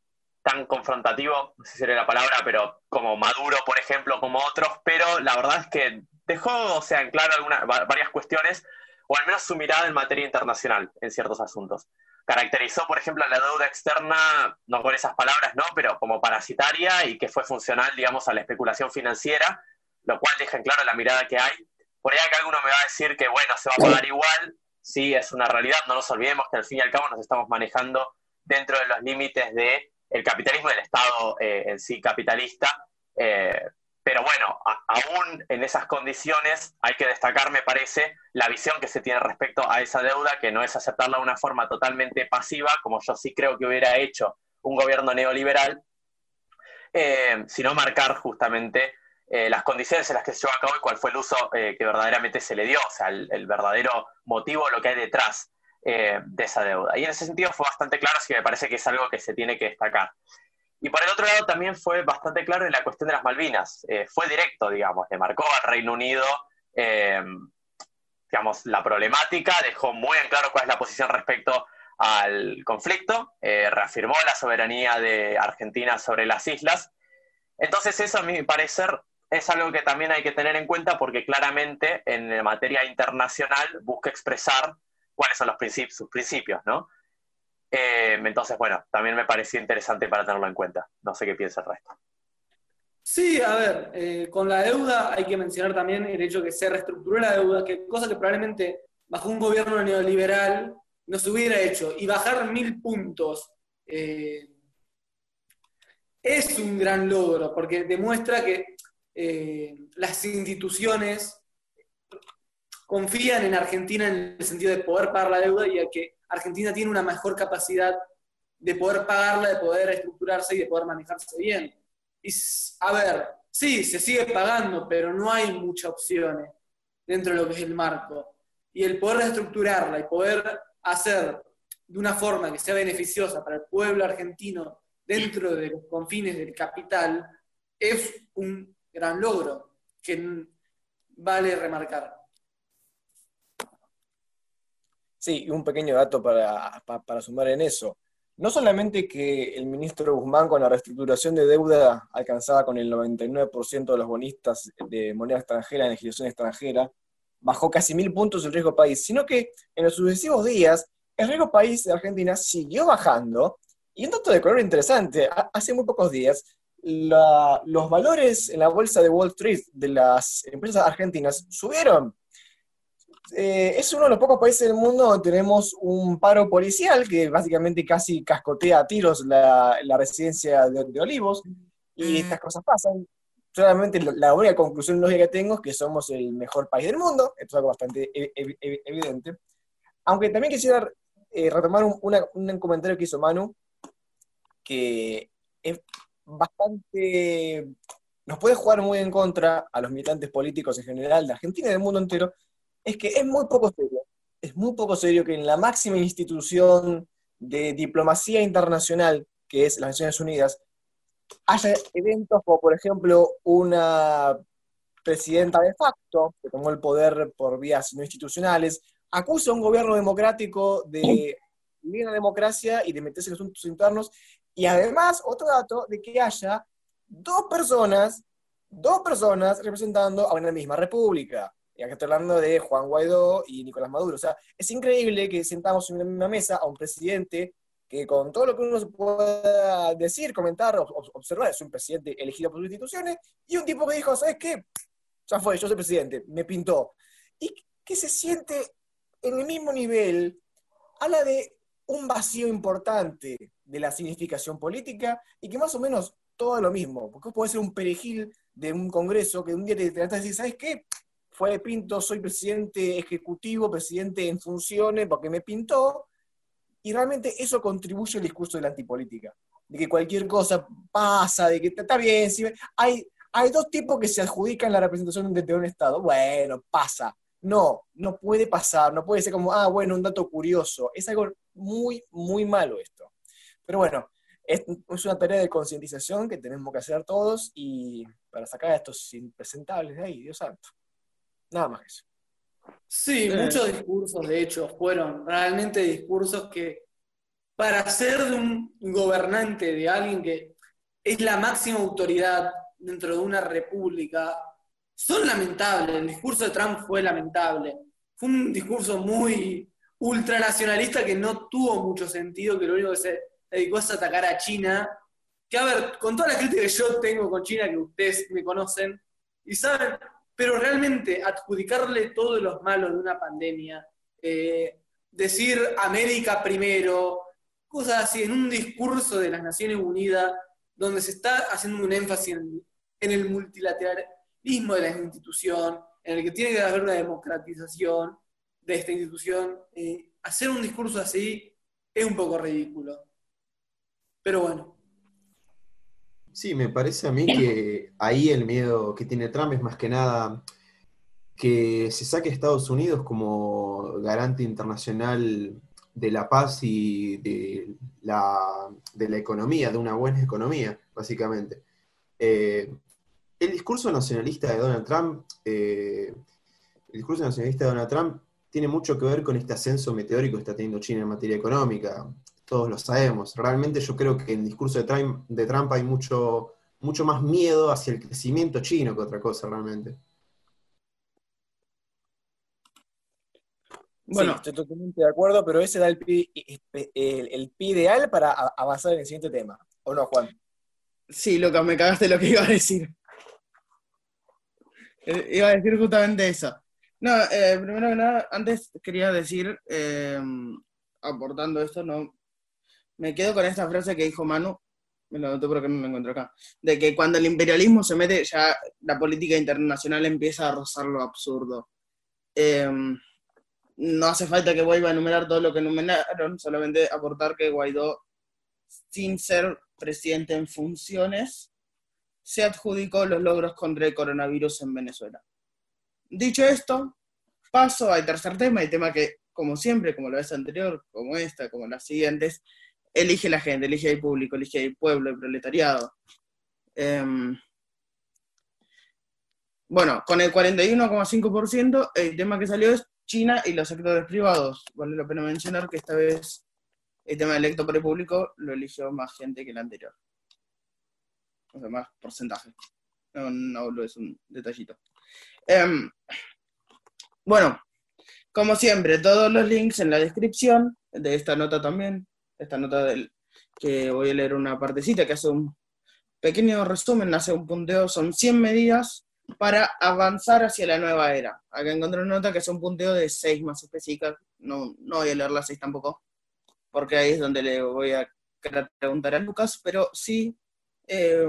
tan confrontativo, no sé si sería la palabra, pero como Maduro, por ejemplo, como otros, pero la verdad es que dejó, o sea, en claro algunas, varias cuestiones, o al menos su mirada en materia internacional en ciertos asuntos. Caracterizó, por ejemplo, la deuda externa, no con esas palabras, ¿no? Pero como parasitaria y que fue funcional, digamos, a la especulación financiera, lo cual deja en claro la mirada que hay. Por ahí acá alguno me va a decir que, bueno, se va a pagar igual, sí es una realidad, no nos olvidemos que al fin y al cabo nos estamos manejando dentro de los límites del capitalismo del Estado eh, en sí capitalista. Eh, pero bueno, aún en esas condiciones hay que destacar, me parece, la visión que se tiene respecto a esa deuda, que no es aceptarla de una forma totalmente pasiva, como yo sí creo que hubiera hecho un gobierno neoliberal, eh, sino marcar justamente eh, las condiciones en las que se llevó a cabo y cuál fue el uso eh, que verdaderamente se le dio, o sea, el, verdadero motivo, lo que hay detrás eh, de esa deuda. Y en ese sentido fue bastante claro, así que me parece que es algo que se tiene que destacar. Y por el otro lado también fue bastante claro en la cuestión de las Malvinas. fue directo, digamos, le marcó al Reino Unido, digamos, la problemática, dejó muy en claro cuál es la posición respecto al conflicto, reafirmó la soberanía de Argentina sobre las islas. Entonces eso, a mi parecer, es algo que también hay que tener en cuenta porque claramente en materia internacional busca expresar cuáles son los principios, sus principios, ¿no? Eh, entonces, bueno, también me parecía interesante para tenerlo en cuenta. No sé qué piensa el resto. Sí, a ver, eh, con la deuda hay que mencionar también el hecho que se reestructuró la deuda, que cosa que probablemente bajo un gobierno neoliberal no se hubiera hecho. Y bajar mil puntos eh, es un gran logro, porque demuestra que eh, las instituciones confían en Argentina en el sentido de poder pagar la deuda y a que Argentina tiene una mejor capacidad de poder pagarla, de poder estructurarse y de poder manejarse bien. Y, a ver, sí, se sigue pagando, pero no hay muchas opciones dentro de lo que es el marco. Y el poder estructurarla y poder hacer de una forma que sea beneficiosa para el pueblo argentino dentro de los confines del capital es un gran logro que vale remarcar. Sí, un pequeño dato para, sumar en eso. No solamente que el ministro Guzmán con la reestructuración de deuda alcanzaba con el 99% de los bonistas de moneda extranjera en legislación extranjera, bajó casi mil puntos el riesgo país, sino que en los sucesivos días el riesgo país de Argentina siguió bajando. Y un dato de color interesante, hace muy pocos días los valores en la bolsa de Wall Street de las empresas argentinas subieron. Eh, es uno de los pocos países del mundo donde tenemos un paro policial que básicamente casi cascotea a tiros la, residencia de, Olivos y estas cosas pasan. Solamente la, única conclusión lógica que tengo es que somos el mejor país del mundo, esto es algo bastante evidente. Aunque también quisiera eh, retomar un, un comentario que hizo Manu, que es bastante, nos puede jugar muy en contra a los militantes políticos en general de Argentina y del mundo entero, es que es muy poco serio, es muy poco serio que en la máxima institución de diplomacia internacional, que es las Naciones Unidas, haya eventos como, por ejemplo, una presidenta de facto, que tomó el poder por vías no institucionales, acusa a un gobierno democrático de vivir la democracia y de meterse en asuntos internos, y además, otro dato de que haya dos personas, dos personas representando a una misma república. Y acá estoy hablando de Juan Guaidó y Nicolás Maduro. O sea, es increíble que sentamos en una misma mesa a un presidente que con todo lo que uno se pueda decir, comentar, observar, es un presidente elegido por sus instituciones, y un tipo que dijo, ¿sabes qué? Ya fue, yo soy presidente, me pintó. Y que se siente en el mismo nivel, habla de un vacío importante de la significación política y que más o menos todo lo mismo, porque puede ser un perejil de un congreso que un día te trata de decir, ¿sabes qué? Fue Pinto, soy presidente ejecutivo, presidente en funciones, porque me pintó, y realmente eso contribuye al discurso de la antipolítica, de que cualquier cosa pasa, de que está bien, si hay, hay dos tipos que se adjudican la representación de un Estado, bueno, pasa. No, no puede pasar, no puede ser como, ah, bueno, un dato curioso. Es algo muy, muy malo esto. Pero bueno, es, es una tarea de concientización que tenemos que hacer todos y para sacar a estos impresentables de ahí, Dios santo. Nada más que eso. Sí, muchos discursos, de hecho, fueron realmente discursos que para ser de un gobernante, de alguien que es la máxima autoridad dentro de una república, son lamentables. El discurso de Trump fue lamentable. Fue un discurso muy ultranacionalista que no tuvo mucho sentido, que lo único que se dedicó es atacar a China. Que a ver, con toda la crítica que yo tengo con China, que ustedes me conocen, y saben, pero realmente adjudicarle todos los malos de una pandemia, eh, decir América primero, cosas así, en un discurso de las Naciones Unidas, donde se está haciendo un énfasis en, el multilateralismo de la institución, en el que tiene que haber una democratización de esta institución, eh, hacer un discurso así es un poco ridículo. Pero bueno. Sí, me parece a mí que ahí el miedo que tiene Trump es más que nada que se saque Estados Unidos como garante internacional de la paz y de la, de la economía, de una buena economía, básicamente. Eh, el discurso nacionalista de Donald Trump, eh, el discurso nacionalista de Donald Trump tiene mucho que ver con este ascenso meteórico que está teniendo China en materia económica todos lo sabemos. Realmente yo creo que en el discurso de Trump, de Trump hay mucho, mucho más miedo hacia el crecimiento chino que otra cosa realmente. Bueno, estoy totalmente de acuerdo, pero ese da el pie, el, ideal para avanzar en el siguiente tema. ¿O no, Juan? Sí, Lucas, me cagaste lo que iba a decir. Eh, iba a decir justamente eso. No, eh, primero que nada, antes quería decir, eh, aportando esto, no, me quedo con esta frase que dijo Manu, me lo noto porque no lo encuentro acá, de que cuando el imperialismo se mete, ya la política internacional empieza a rozar lo absurdo. Em, no hace falta que vuelva a enumerar todo lo que enumeraron, solamente aportar que Guaidó, sin ser presidente en funciones, se adjudicó los logros contra el coronavirus en Venezuela. Dicho esto, paso al tercer tema, el tema que, como siempre, como la vez anterior, como esta, como las siguientes, elige la gente, elige el público, elige el pueblo, el proletariado. Em, bueno, con el 41,5%, el tema que salió es China y los sectores privados. Vale la pena mencionar que esta vez el tema electo por el público lo eligió más gente que el anterior. O sea, más porcentaje. No, no es un detallito. Em, bueno, como siempre, todos los links en la descripción de esta nota también esta nota del, que voy a leer una partecita que hace un pequeño resumen, hace un punteo, son 100 medidas para avanzar hacia la nueva era. Acá encontré una nota que hace un punteo de 6 más específicas, no, no voy a leer las 6 tampoco, porque ahí es donde le voy a preguntar a Lucas, pero sí eh,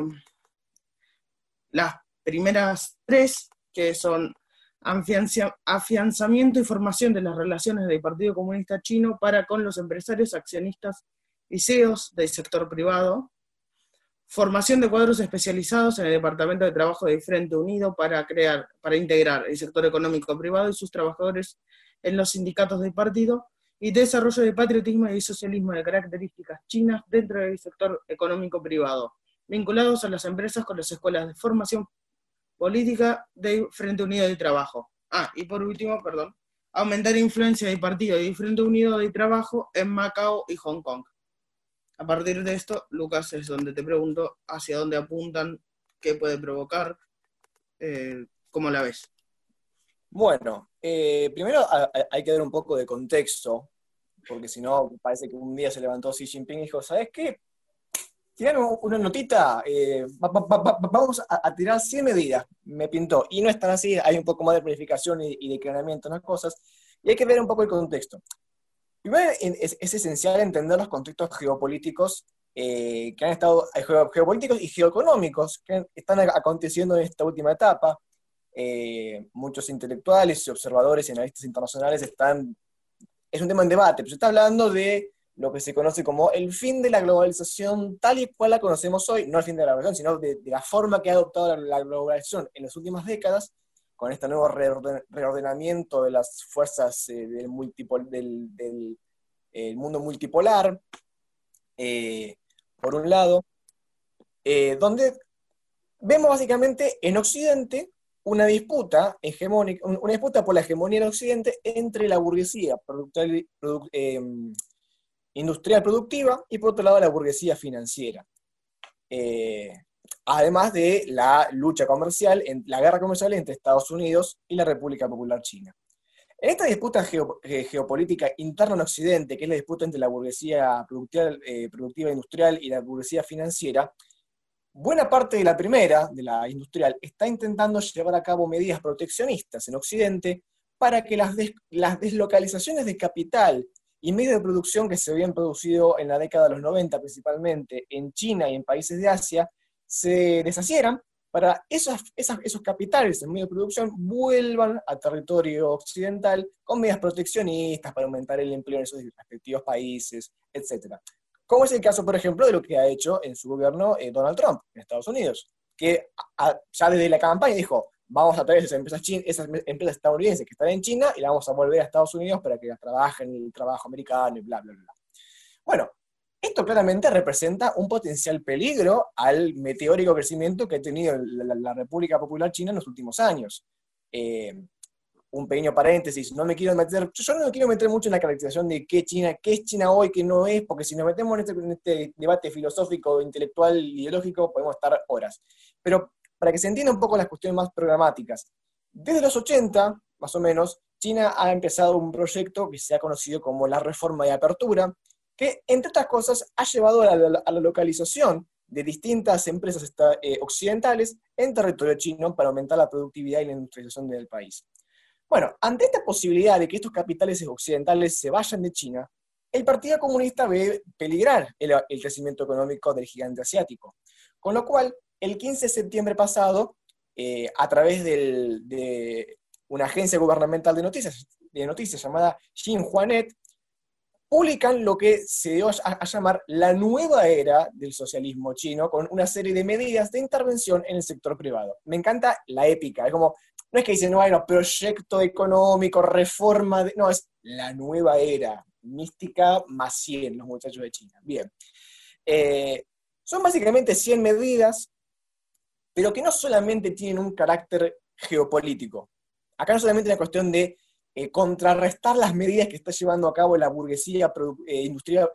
las primeras tres, que son afianzamiento y formación de las relaciones del Partido Comunista Chino para con los empresarios, accionistas y CEOs del sector privado, formación de cuadros especializados en el Departamento de Trabajo del Frente Unido para, crear, para integrar el sector económico privado y sus trabajadores en los sindicatos del partido, y desarrollo de patriotismo y socialismo de características chinas dentro del sector económico privado, vinculados a las empresas con las escuelas de formación política de Frente Unido de Trabajo. Ah, y por último, perdón, aumentar influencia del Partido de Frente Unido de Trabajo en Macao y Hong Kong. A partir de esto, Lucas, es donde te pregunto hacia dónde apuntan, qué puede provocar, eh, cómo la ves. Bueno, eh, primero hay que dar un poco de contexto porque si no, parece que un día se levantó Xi Jinping y dijo, ¿sabes qué? Tiraron una notita, eh, vamos a, tirar 100 medidas, me pintó. Y no es tan así, hay un poco más de planificación y, de crecimiento en las cosas, y hay que ver un poco el contexto. Primero, es, esencial entender los contextos geopolíticos eh, que han estado, eh, geopolíticos y geoeconómicos que están aconteciendo en esta última etapa. muchos intelectuales y observadores y analistas internacionales están, es un tema en debate, pero se está hablando de lo que se conoce como el fin de la globalización tal y cual la conocemos hoy, no el fin de la globalización, sino de, la forma que ha adoptado la, globalización en las últimas décadas, con este nuevo reordenamiento de las fuerzas eh, del, mundo multipolar, eh, por un lado, eh, donde vemos básicamente en Occidente una disputa hegemónica, una disputa por la hegemonía en Occidente entre la burguesía industrial productiva y por otro lado la burguesía financiera. Eh, además de la lucha comercial, en, la guerra comercial entre Estados Unidos y la República Popular China. En esta disputa eh, geopolítica interna en Occidente, que es la disputa entre la burguesía productiva, eh, productiva industrial y la burguesía financiera, buena parte de la primera, de la industrial, está intentando llevar a cabo medidas proteccionistas en Occidente para que las, las deslocalizaciones de capital y medios de producción que se habían producido en la década de los 90 principalmente en China y en países de Asia se deshacieran para esos, esos capitales en medio de producción vuelvan a territorio occidental con medidas proteccionistas para aumentar el empleo en esos respectivos países, etc. Como es el caso, por ejemplo, de lo que ha hecho en su gobierno eh, Donald Trump en Estados Unidos, que ya desde la campaña dijo, vamos a traer esas empresas, esas empresas estadounidenses que están en China y las vamos a volver a Estados Unidos para que trabajen el trabajo americano y bla, bla, bla. Bueno, esto claramente representa un potencial peligro al meteórico crecimiento que ha tenido la, República Popular China en los últimos años. Eh, un pequeño paréntesis, no me quiero meter, yo no me quiero meter mucho en la caracterización de qué China, qué es China hoy, qué no es, porque si nos metemos en este, en este debate filosófico, intelectual, ideológico, podemos estar horas. Pero para que se entienda un poco las cuestiones más programáticas. Desde los 80, más o menos, China ha empezado un proyecto que se ha conocido como la reforma de apertura, que, entre otras cosas, ha llevado a la, localización de distintas empresas eh, occidentales en territorio chino para aumentar la productividad y la industrialización del país. Bueno, ante esta posibilidad de que estos capitales occidentales se vayan de China, el Partido Comunista ve peligrar el, el crecimiento económico del gigante asiático, con lo cual el 15 de septiembre pasado, eh, a través de una agencia gubernamental de noticias, de noticias llamada publican lo que se dio a, llamar la nueva era del socialismo chino, con una serie de medidas de intervención en el sector privado. Me encanta la épica, es como, no es que dicen, no, bueno, proyecto económico, reforma, no, es la nueva era, mística más 100, los muchachos de China. Bien. Eh, son básicamente 100 medidas pero que no solamente tienen un carácter geopolítico. Acá no solamente es una cuestión de eh, contrarrestar las medidas que está llevando a cabo la burguesía eh, industrial,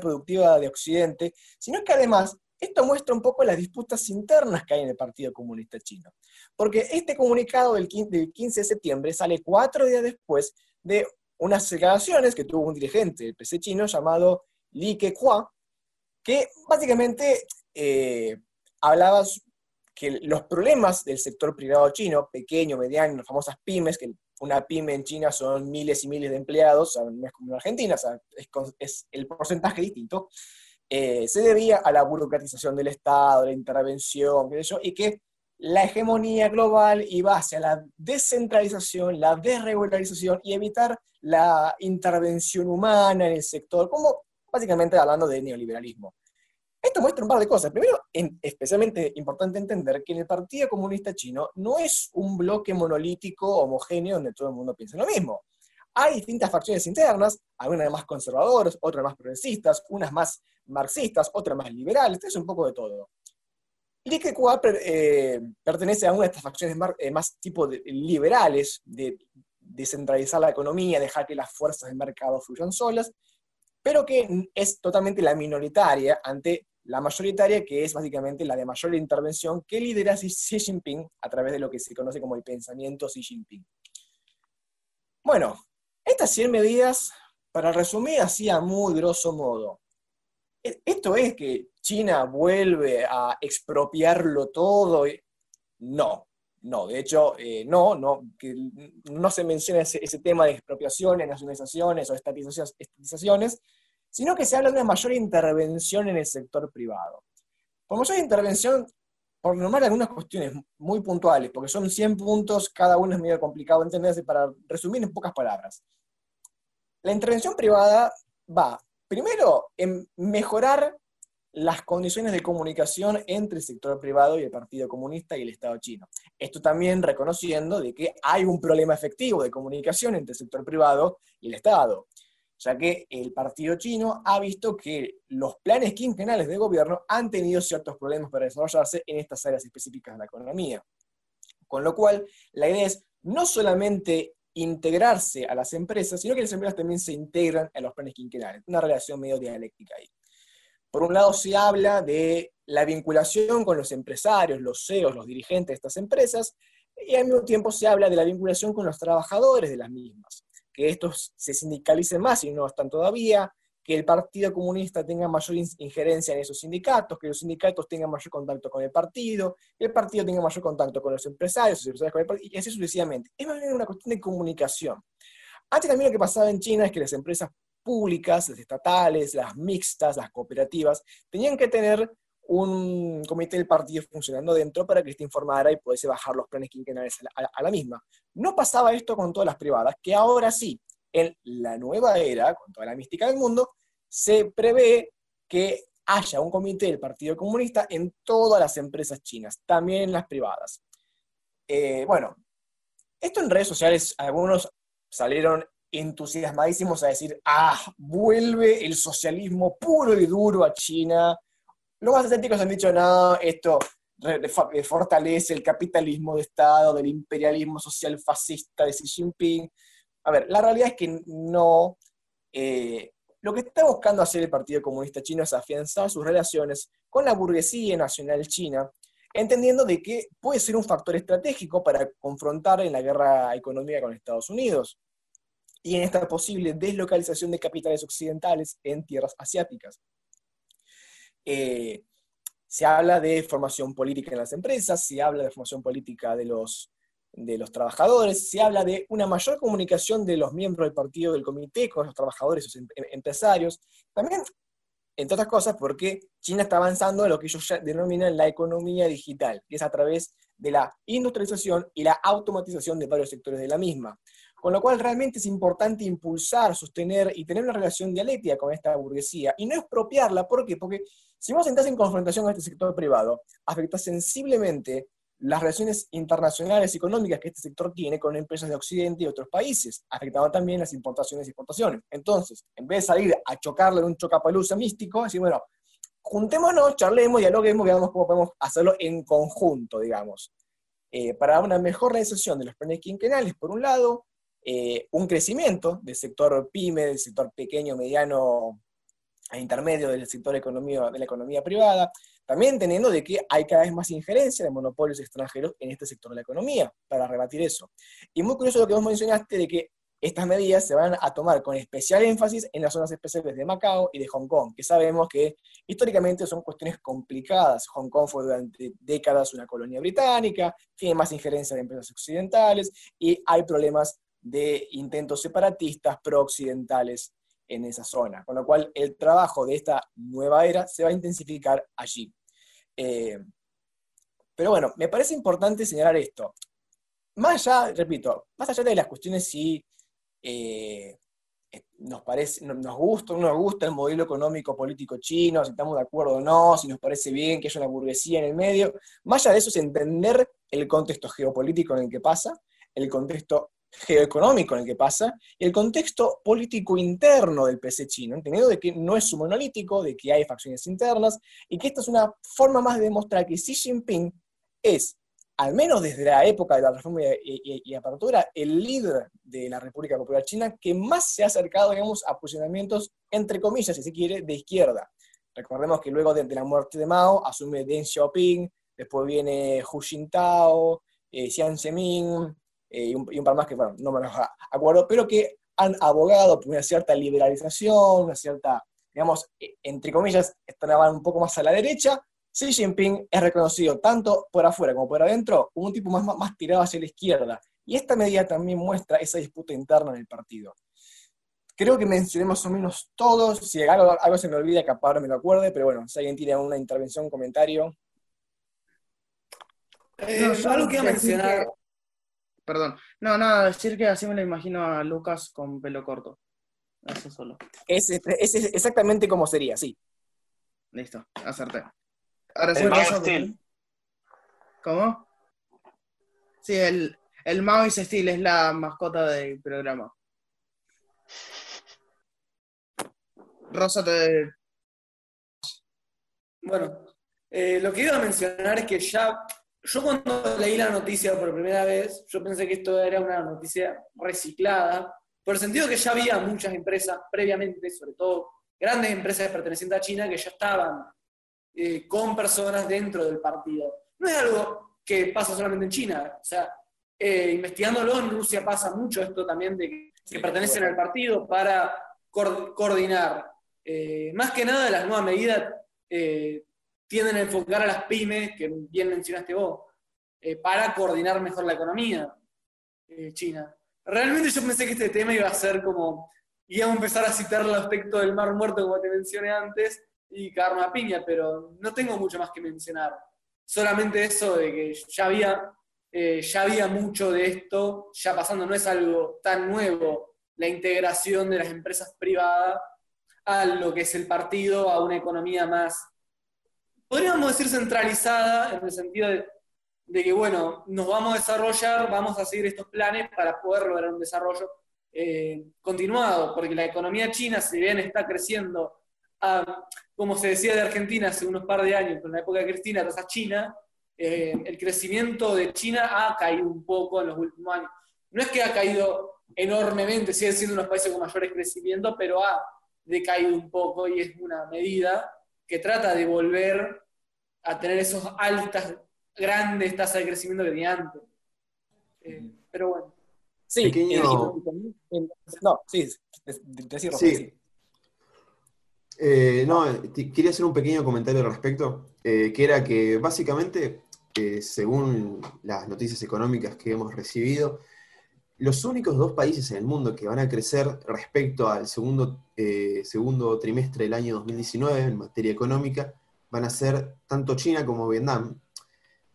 productiva de Occidente, sino que además esto muestra un poco las disputas internas que hay en el Partido Comunista Chino. Porque este comunicado del 15, de septiembre sale cuatro días después de unas declaraciones que tuvo un dirigente del PC chino llamado Li Keqiang, que básicamente eh, hablaba que los problemas del sector privado chino, pequeño, mediano, las famosas pymes, que una pyme en China son miles y miles de empleados, no es como en Argentina, es, el porcentaje distinto, eh, se debía a la burocratización del Estado, la intervención, y que la hegemonía global iba hacia la descentralización, la desregularización y evitar la intervención humana en el sector, como básicamente hablando de neoliberalismo. Esto muestra un par de cosas. Primero, es especialmente importante entender que el Partido Comunista Chino no es un bloque monolítico, homogéneo, donde todo el mundo piensa lo mismo. Hay distintas facciones internas, algunas más conservadoras, otras más progresistas, unas más marxistas, otras más liberales, es un poco de todo. Y que eh, pertenece a una de estas facciones más, eh, más tipo liberales, de descentralizar la economía, dejar que las fuerzas del mercado fluyan solas, pero que es totalmente la minoritaria ante la mayoritaria, que es básicamente la de mayor intervención que lidera Xi Jinping a través de lo que se conoce como el pensamiento Xi Jinping. Bueno, estas 100 medidas para resumir así a muy grosso modo, e- esto es que China vuelve a expropiarlo todo. No, no, de hecho, eh, no, no, que no se menciona ese, ese tema de expropiaciones, nacionalizaciones o estatizaciones, estatizaciones, sino que se habla de una mayor intervención en el sector privado. Por mayor intervención, por normal algunas cuestiones muy puntuales, porque son 100 puntos, cada uno es medio complicado de entenderse, para resumir en pocas palabras. La intervención privada va, primero, en mejorar las condiciones de comunicación entre el sector privado y el Partido Comunista y el Estado chino. Esto también reconociendo de que hay un problema efectivo de comunicación entre el sector privado y el Estado, ya que el Partido chino ha visto que los planes quinquenales de gobierno han tenido ciertos problemas para desarrollarse en estas áreas específicas de la economía. Con lo cual, la idea es no solamente integrarse a las empresas, sino que las empresas también se integran a los planes quinquenales. Una relación medio dialéctica ahí. Por un lado se habla de la vinculación con los empresarios, los CEOs, los dirigentes de estas empresas, y al mismo tiempo se habla de la vinculación con los trabajadores de las mismas, que estos se sindicalicen más y no están todavía, que el Partido Comunista tenga mayor in- injerencia en esos sindicatos, que los sindicatos tengan mayor contacto con el partido, que el partido tenga mayor contacto con los empresarios, los empresarios con el partido, y así sucesivamente. Es más bien una cuestión de comunicación. Antes también lo que pasaba en China es que las empresas públicas, las estatales, las mixtas, las cooperativas, tenían que tener un comité del partido funcionando dentro para que éste informara y pudiese bajar los planes quinquenales a la, a la- misma. No pasaba esto con todas las privadas, que ahora sí, en la nueva era, con toda la mística del mundo, se prevé que haya un comité del Partido Comunista en todas las empresas chinas, también en las privadas. Eh, bueno, esto en redes sociales, algunos salieron entusiasmadísimos a decir, ah, vuelve el socialismo puro y duro a China. Los más escépticos han dicho, no, esto eh, fortalece el capitalismo de Estado, del imperialismo social fascista de Xi Jinping. A ver, la realidad es que no. eh, lo que está buscando hacer el Partido Comunista Chino es afianzar sus relaciones con la burguesía nacional china, entendiendo de que puede ser un factor estratégico para confrontar en la guerra económica con Estados Unidos y en esta posible deslocalización de capitales occidentales en tierras asiáticas. Eh, se habla de formación política en las empresas, se habla de formación política de los, de los trabajadores, se habla de una mayor comunicación de los miembros del partido del comité con los trabajadores los em- em- empresarios. También, entre otras cosas, porque China está avanzando en lo que ellos ya denominan la economía digital, que es a través de la industrialización y la automatización de varios sectores de la misma. Con lo cual realmente es importante impulsar, sostener y tener una relación dialéctica con esta burguesía y no expropiarla. ¿Por qué? Porque si vos entras en confrontación con este sector privado, afecta sensiblemente las relaciones internacionales y económicas que este sector tiene con empresas de Occidente y otros países, afectando también las importaciones y exportaciones. Entonces, en vez de salir a chocarle en un chocapaluza místico, decir, bueno, juntémonos, charlemos, dialoguemos, veamos cómo podemos hacerlo en conjunto, digamos, eh, para una mejor realización de los planes quinquenales, por un lado, eh, un crecimiento del sector pyme, del sector pequeño, mediano e intermedio del sector economía, de la economía privada, también teniendo de que hay cada vez más injerencia de monopolios extranjeros en este sector de la economía, para rebatir eso. Y muy curioso lo que vos mencionaste de que estas medidas se van a tomar con especial énfasis en las zonas especiales de Macao y de Hong Kong, que sabemos que históricamente son cuestiones complicadas. Hong Kong fue durante décadas una colonia británica, tiene más injerencia de empresas occidentales y hay problemas de intentos separatistas pro-occidentales en esa zona, con lo cual el trabajo de esta nueva era se va a intensificar allí. Eh, pero bueno, me parece importante señalar esto. Más allá, repito, más allá de las cuestiones si eh, nos parece, no- nos gusta o no nos gusta el modelo económico político chino, si estamos de acuerdo o no, si nos parece bien que haya una burguesía en el medio, más allá de eso es entender el contexto geopolítico en el que pasa, el contexto geoeconómico en el que pasa, y el contexto político interno del PC chino, entendiendo de que no es un monolítico, de que hay facciones internas, y que esta es una forma más de demostrar que Xi Jinping es, al menos desde la época de la reforma y, apertura, el líder de la República Popular China que más se ha acercado, digamos, a posicionamientos, entre comillas, si se quiere, de izquierda. Recordemos que luego de, de la muerte de Mao asume Deng Xiaoping, después viene Hu Jintao, eh, Jiang Zemin, eh, y, un, par más que, bueno, no me los acuerdo, pero que han abogado por una cierta liberalización, una cierta, digamos, eh, entre comillas, estaban un poco más a la derecha. Xi Jinping es reconocido tanto por afuera como por adentro un tipo más, más, tirado hacia la izquierda. Y esta medida también muestra esa disputa interna en el partido. Creo que mencioné más o menos todos. Si algo, algo se me olvida, capaz no me lo acuerde, pero bueno, si alguien tiene una intervención, un comentario. Eh, algo que mencionar. Perdón. No, nada, decir que así me lo imagino a Lucas con pelo corto. Eso solo. Es, es- es exactamente como sería, sí. Listo, acerté. Ahora sí, El Mao Steel. ¿Cómo? Sí, el, el Mao Steel es la mascota del programa. Rosa te... Bueno, eh, lo que iba a mencionar es que ya, yo cuando leí la noticia por primera vez, yo pensé que esto era una noticia reciclada, por el sentido que ya había muchas empresas previamente, sobre todo grandes empresas pertenecientes a China, que ya estaban eh, con personas dentro del partido. No es algo que pasa solamente en China, o sea, eh, investigándolo en Rusia pasa mucho esto también de que, que pertenecen al partido para coor- coordinar. Eh, más que nada las nuevas medidas eh, tienden a enfocar a las pymes, que bien mencionaste vos, eh, para coordinar mejor la economía eh, china. Realmente yo pensé que este tema iba a ser como, íbamos a empezar a citar el aspecto del Mar Muerto, como te mencioné antes, y cagarme a piña, pero no tengo mucho más que mencionar. Solamente eso de que ya había, eh, ya había mucho de esto, ya pasando, no es algo tan nuevo, la integración de las empresas privadas a lo que es el partido, a una economía más, podríamos decir centralizada, en el sentido de, de que, bueno, nos vamos a desarrollar, vamos a seguir estos planes para poder lograr un desarrollo eh, continuado, porque la economía china, si bien está creciendo, a, como se decía de Argentina hace unos par de años, con la época de Cristina, tasa China, eh, el crecimiento de China ha caído un poco en los últimos años. No es que ha caído enormemente, sigue siendo unos países con mayores crecimientos, pero ha decaído un poco y es una medida que trata de volver a tener esos altas, grandes tasas de crecimiento que tenía antes. Eh, pero bueno. Sí, Pequeño- eh, eh, no, sí, de- de- decir, Rafa, Sí. sí. Eh, no, quería hacer un pequeño comentario al respecto, eh, que era que básicamente, eh, según las noticias económicas que hemos recibido, los únicos dos países en el mundo que van a crecer respecto al segundo, eh, segundo trimestre del año 2019 en materia económica van a ser tanto China como Vietnam.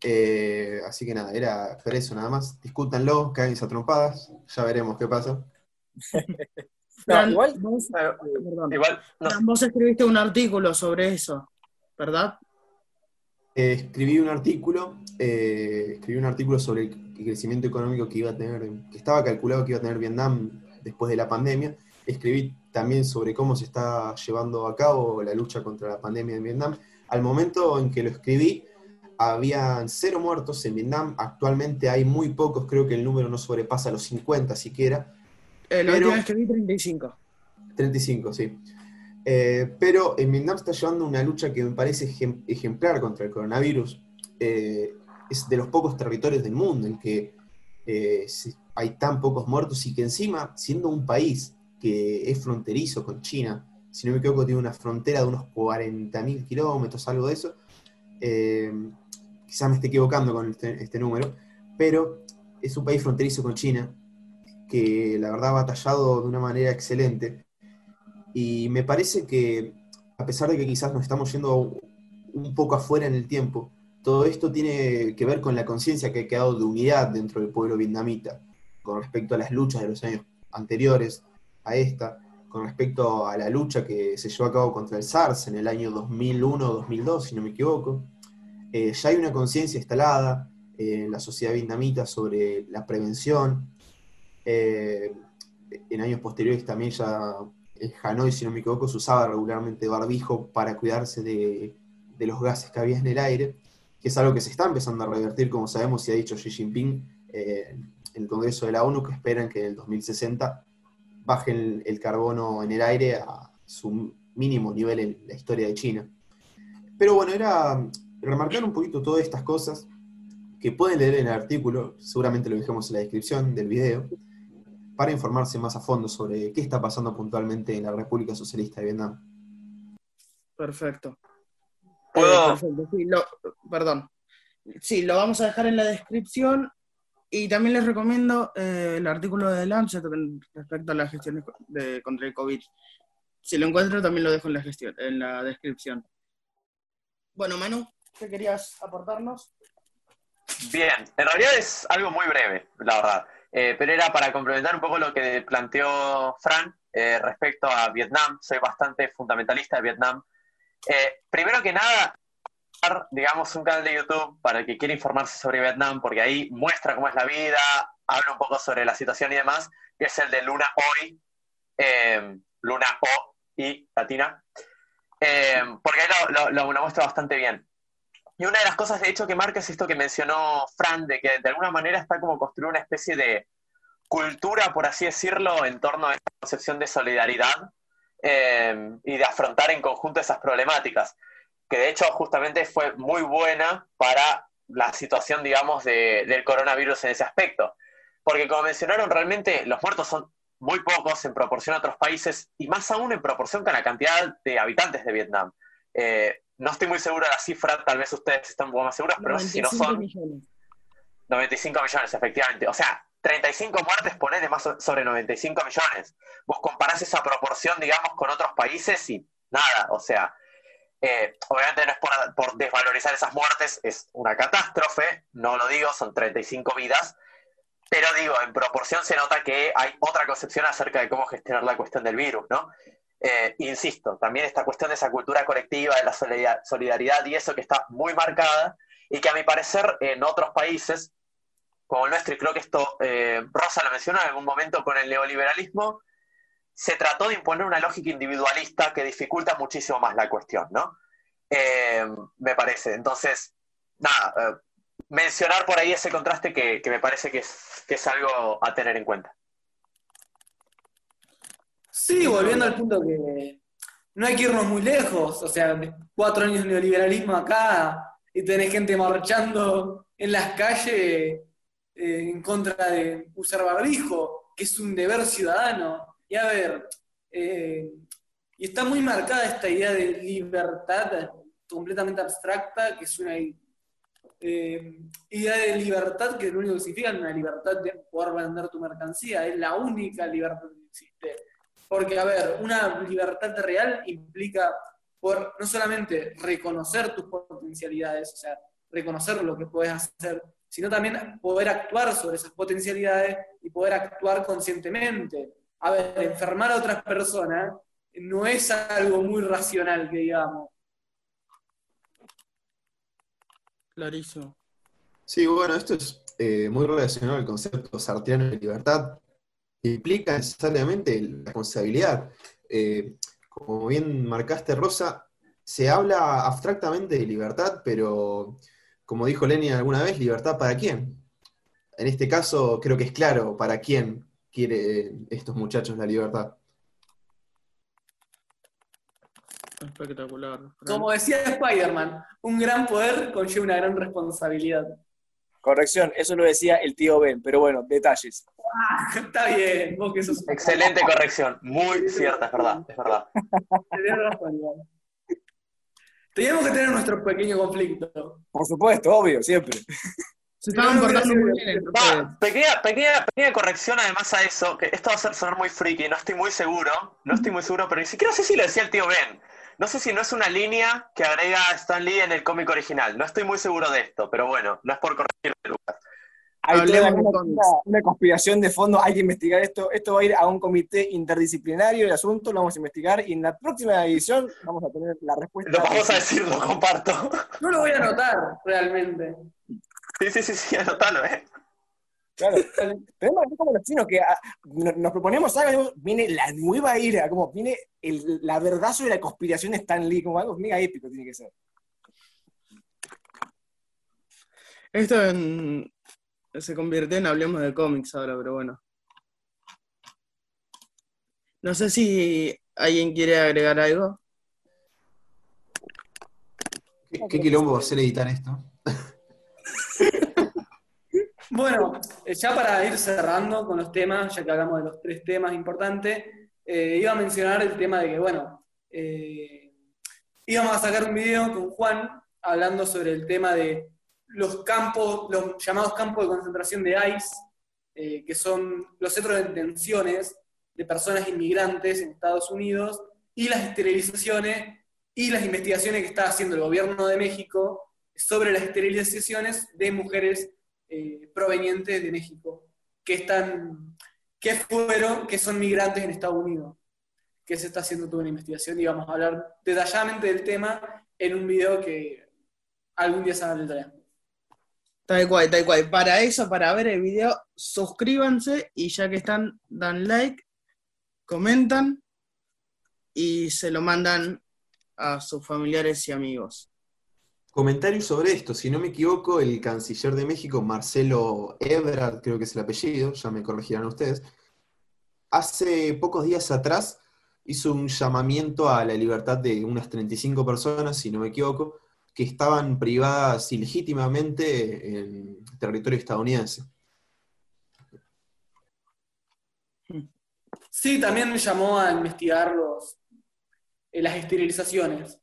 Eh, así que nada, era por eso nada más. Discútanlo, cáguense a trompadas, ya veremos qué pasa. No, igual, vos, perdón. Igual, no vos escribiste un artículo sobre eso, ¿verdad? Eh, escribí un artículo, eh, escribí un artículo sobre el crecimiento económico que iba a tener, que estaba calculado que iba a tener Vietnam después de la pandemia. Escribí también sobre cómo se está llevando a cabo la lucha contra la pandemia en Vietnam. Al momento en que lo escribí, habían cero muertos en Vietnam. Actualmente hay muy pocos, creo que el número no sobrepasa los 50 siquiera. Eh, la Pero- última vez que vi 35. 35, sí. Eh, pero en Vietnam está llevando una lucha que me parece ejem- ejemplar contra el coronavirus. Eh, es de los pocos territorios del mundo en que eh, hay tan pocos muertos y que encima, siendo un país que es fronterizo con China, si no me equivoco, tiene una frontera de unos 40.000 kilómetros, algo de eso. Eh, quizás me esté equivocando con este, este número, pero es un país fronterizo con China que la verdad ha batallado de una manera excelente. Y me parece que, a pesar de que quizás nos estamos yendo un poco afuera en el tiempo, todo esto tiene que ver con la conciencia que ha quedado de unidad dentro del pueblo vietnamita, con respecto a las luchas de los años anteriores a esta, con respecto a la lucha que se llevó a cabo contra el SARS en el año 2001-2002, si no me equivoco. Eh, ya hay una conciencia instalada eh, en la sociedad vietnamita sobre la prevención. Eh, en años posteriores también ya en Hanoi, si no me equivoco, se usaba regularmente barbijo para cuidarse de, los gases que había en el aire, que es algo que se está empezando a revertir, como sabemos, y ha dicho Xi Jinping eh, en el Congreso de la ONU, que esperan que en el 2060 bajen el, el carbono en el aire a su mínimo nivel en la historia de China. Pero bueno, era remarcar un poquito todas estas cosas que pueden leer en el artículo, seguramente lo dejamos en la descripción del video, para informarse más a fondo sobre qué está pasando puntualmente en la República Socialista de Vietnam. Perfecto. ¿Puedo? Eh, perfecto, sí, lo- perdón. Sí, lo vamos a dejar en la descripción y también les recomiendo eh, el artículo de Lancet respecto a la gestión de- de, contra el COVID. Si lo encuentro, también lo dejo en la, gestión, en la descripción. Bueno, Manu, ¿qué querías aportarnos? Bien, en realidad es algo muy breve, la verdad. Eh, pero era para complementar un poco lo que planteó Fran eh, respecto a Vietnam. Soy bastante fundamentalista de Vietnam. Eh, primero que nada, digamos, un canal de YouTube para el que quiera informarse sobre Vietnam, porque ahí muestra cómo es la vida, habla un poco sobre la situación y demás, que es el de Luna Hoy, eh, Luna O y Latina, Eh, porque ahí lo, lo- lo muestra bastante bien. Y una de las cosas, de hecho, que marca es esto que mencionó Fran, de que de alguna manera está como construir una especie de cultura, por así decirlo, en torno a esta concepción de solidaridad eh, y de afrontar en conjunto esas problemáticas, que de hecho justamente fue muy buena para la situación, digamos, de- del coronavirus en ese aspecto. Porque como mencionaron, realmente los muertos son muy pocos en proporción a otros países y más aún en proporción con la cantidad de habitantes de Vietnam. Eh, no estoy muy seguro de la cifra, tal vez ustedes están un poco más seguros, pero si no 95 son millones. 95 millones, efectivamente. O sea, 35 muertes, ponele más so- sobre 95 millones. Vos comparás esa proporción, digamos, con otros países y nada, o sea, eh, obviamente no es por, por desvalorizar esas muertes, es una catástrofe, no lo digo, son 35 vidas, pero digo, en proporción se nota que hay otra concepción acerca de cómo gestionar la cuestión del virus, ¿no? Eh, insisto, también esta cuestión de esa cultura colectiva, de la solida- solidaridad y eso que está muy marcada y que a mi parecer en otros países, como el nuestro, y creo que esto eh, Rosa lo mencionó en algún momento con el neoliberalismo, se trató de imponer una lógica individualista que dificulta muchísimo más la cuestión, ¿no? Eh, me parece. Entonces, nada, mencionar por ahí ese contraste que, que me parece que es, que es algo a tener en cuenta. Sí, volviendo al punto que no hay que irnos muy lejos, o sea, cuatro años de neoliberalismo acá y tenés gente marchando en las calles eh, en contra de usar barbijo, que es un deber ciudadano. Y a ver, eh, y está muy marcada esta idea de libertad completamente abstracta, que es una eh, idea de libertad que lo único que significa es una libertad de poder vender tu mercancía, es la única libertad que existe. Porque, a ver, una libertad real implica por no solamente reconocer tus potencialidades, o sea, reconocer lo que puedes hacer, sino también poder actuar sobre esas potencialidades y poder actuar conscientemente. A ver, enfermar a otras personas no es algo muy racional, que digamos. Clarísimo. Sí, bueno, esto es eh, muy relacionado al concepto sartreano de libertad. Implica necesariamente la responsabilidad. Eh, como bien marcaste, Rosa, se habla abstractamente de libertad, pero como dijo Lenin alguna vez, ¿libertad para quién? En este caso, creo que es claro para quién quiere estos muchachos la libertad. Espectacular. Como decía Spider-Man, un gran poder conlleva una gran responsabilidad. Corrección, eso lo decía el tío Ben, pero bueno, detalles. Ah, está bien, vos que sos Excelente corrección, muy cierta, es verdad, es verdad. Tenés razón, igual. Teníamos que tener nuestro pequeño conflicto. Por supuesto, obvio, siempre. Se estaban portando muy bien. Va, pequeña, pequeña, pequeña corrección además a eso, que esto va a hacer sonar muy friki, no estoy muy seguro, no estoy muy seguro, pero ni siquiera sé si lo decía el tío Ben. No sé si no es una línea que agrega Stan Lee en el cómic original, no estoy muy seguro de esto, pero bueno, no es por corregirte, Lucas. Hay Hablemos toda de una, conspiración de fondo, hay que investigar esto. Esto va a ir a un comité interdisciplinario el asunto, lo vamos a investigar y en la próxima edición vamos a tener la respuesta. Lo vamos a decir, lo comparto. Yo lo voy a anotar, realmente. Sí, sí, sí, sí, anotalo, ¿eh? Claro, tenemos como los chinos que ah, no- nos proponemos algo, viene la nueva era, como viene el- la verdad sobre la conspiración de Stan Lee, como algo mega épico tiene que ser. Esto en- se convirtió en Hablemos de cómics ahora, pero bueno. No sé si alguien quiere agregar algo. ¿Qué, qué quilombo va a ser editar esto? Bueno, eh, ya para ir cerrando con los temas, ya que hablamos de los tres temas importantes, eh, iba a mencionar el tema de que, bueno, eh, íbamos a sacar un video con Juan hablando sobre el tema de los campos, los llamados campos de concentración de ICE, que son los centros de detenciones de personas inmigrantes en Estados Unidos, y las esterilizaciones y las investigaciones que está haciendo el gobierno de México sobre las esterilizaciones de mujeres eh, provenientes de México, que están, que fueron, que son migrantes en Estados Unidos, que se está haciendo toda una investigación y vamos a hablar detalladamente del tema en un video que algún día saldrá. Tal cual, tal cual. Para eso, para ver el video, suscríbanse y ya que están, dan like, comentan y se lo mandan a sus familiares y amigos. Comentarios sobre esto, si no me equivoco, el canciller de México, Marcelo Ebrard, creo que es el apellido, ya me corregirán ustedes, hace pocos días atrás hizo un llamamiento a la libertad de unas 35 personas, si no me equivoco, que estaban privadas ilegítimamente en territorio estadounidense. Sí, también me llamó a investigar los, eh, las esterilizaciones.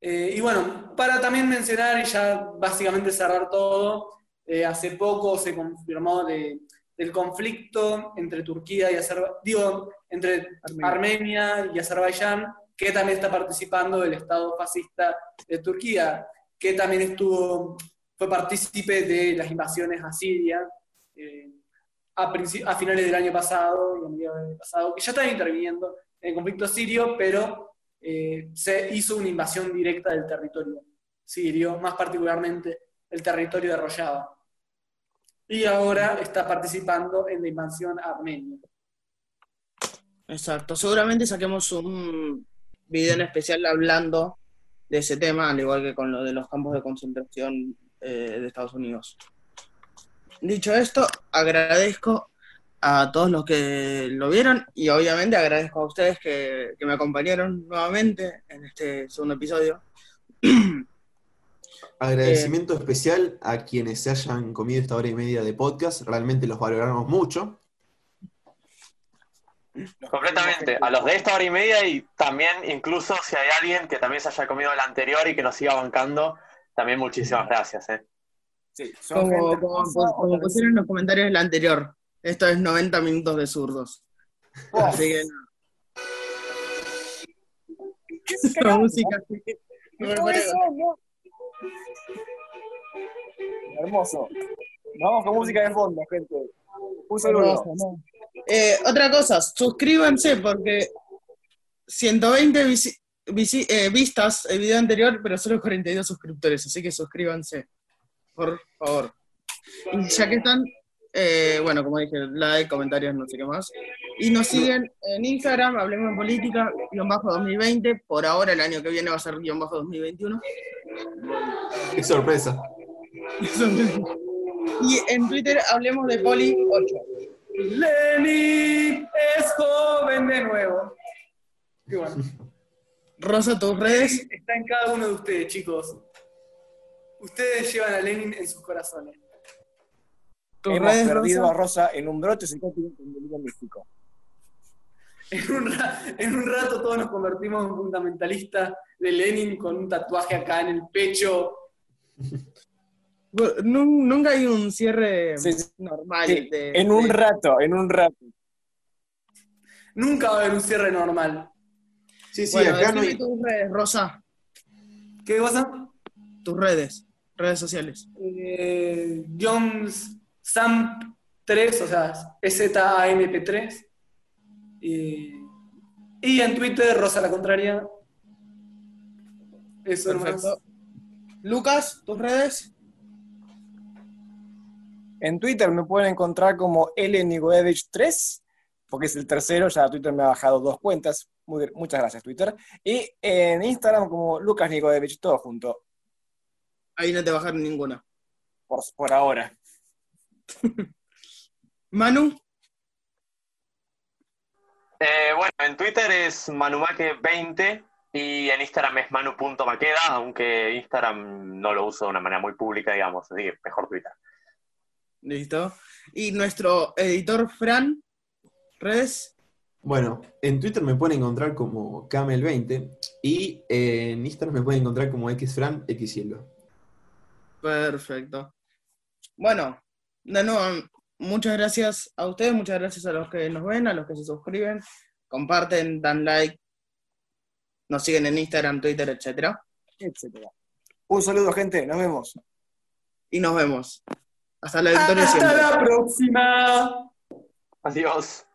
Eh, y bueno, para también mencionar y ya básicamente cerrar todo, eh, hace poco se confirmó de, del conflicto entre Turquía y Azerbaiyán, digo, entre Armenia. y Azerbaiyán, que también está participando del Estado fascista de Turquía, que también estuvo, fue partícipe de las invasiones a Siria eh, a, a, finales del año pasado y a mediados del año pasado, que ya están interviniendo en el conflicto sirio, pero eh, se hizo una invasión directa del territorio sirio, más particularmente el territorio de Rojava. Y ahora está participando en la invasión armenia. Exacto, seguramente saquemos un video en especial hablando de ese tema, al igual que con lo de los campos de concentración eh, de Estados Unidos. Dicho esto, agradezco a todos los que lo vieron y obviamente agradezco a ustedes que, me acompañaron nuevamente en este segundo episodio. Agradecimiento especial a quienes se hayan comido esta hora y media de podcast, realmente los valoramos mucho. Completamente, a los de esta hora y media y también incluso si hay alguien que también se haya comido el anterior y que nos siga bancando, también muchísimas gracias. ¿eh? como, como pusieron en los comentarios del anterior, esto es 90 minutos de zurdos. Oh. Así que no. música. Hermoso. Vamos con música de fondo, gente. Un saludo. Eh, otra cosa, suscríbanse porque 120 eh, vistas el video anterior, pero solo 42 suscriptores, así que suscríbanse, por favor. Y ya que están, eh, bueno, como dije, like, comentarios, no sé qué más. Y nos siguen en Instagram, Hablemos en Política, guion bajo 2020. Por ahora, el año que viene va a ser guion bajo 2021. Qué sorpresa. y en Twitter, Hablemos de Poli 8. Lenny es joven de nuevo. Qué bueno. Rosa, tus redes. Está en cada uno de ustedes, chicos. Ustedes llevan a Lenin en sus corazones. Hemos perdido a Rosa en un brote psicótico en delirio místico. En un, en un rato todos nos convertimos en fundamentalistas de Lenin con un tatuaje acá en el pecho. Nunca hay un cierre normal. en un rato, en un rato. Nunca va a haber un cierre normal. Sí, sí, acá no hay... tus redes, Rosa. ¿Qué pasa? Tus redes, redes sociales. Eh, Jones SAMP3, o sea, ZAMP3. Y, y en Twitter, Rosa la Contraria. Eso Perfecto. Lucas, ¿tus redes? En Twitter me pueden encontrar como LNigoevich3, porque es el tercero, ya Twitter me ha bajado dos cuentas. muchas gracias, Twitter. Y en Instagram como Lucas Nigoevich, todo junto. Ahí no te bajaron ninguna. Por, por ahora. Manu. Eh, bueno, en Twitter es manumaque20 y en Instagram es manu.maqueda, aunque Instagram no lo uso de una manera muy pública, digamos, así que mejor Twitter. Listo. Y nuestro editor Fran, redes. Bueno, en Twitter me pueden encontrar como Camel20 y en Instagram me pueden encontrar como XFran XCielo. Perfecto. Bueno, de nuevo, muchas gracias a ustedes, muchas gracias a los que nos ven, a los que se suscriben, comparten, dan like, nos siguen en Instagram, Twitter, etcétera. Etcétera. Un saludo, gente. Nos vemos. Y nos vemos. Hasta la Hasta próxima. Adiós.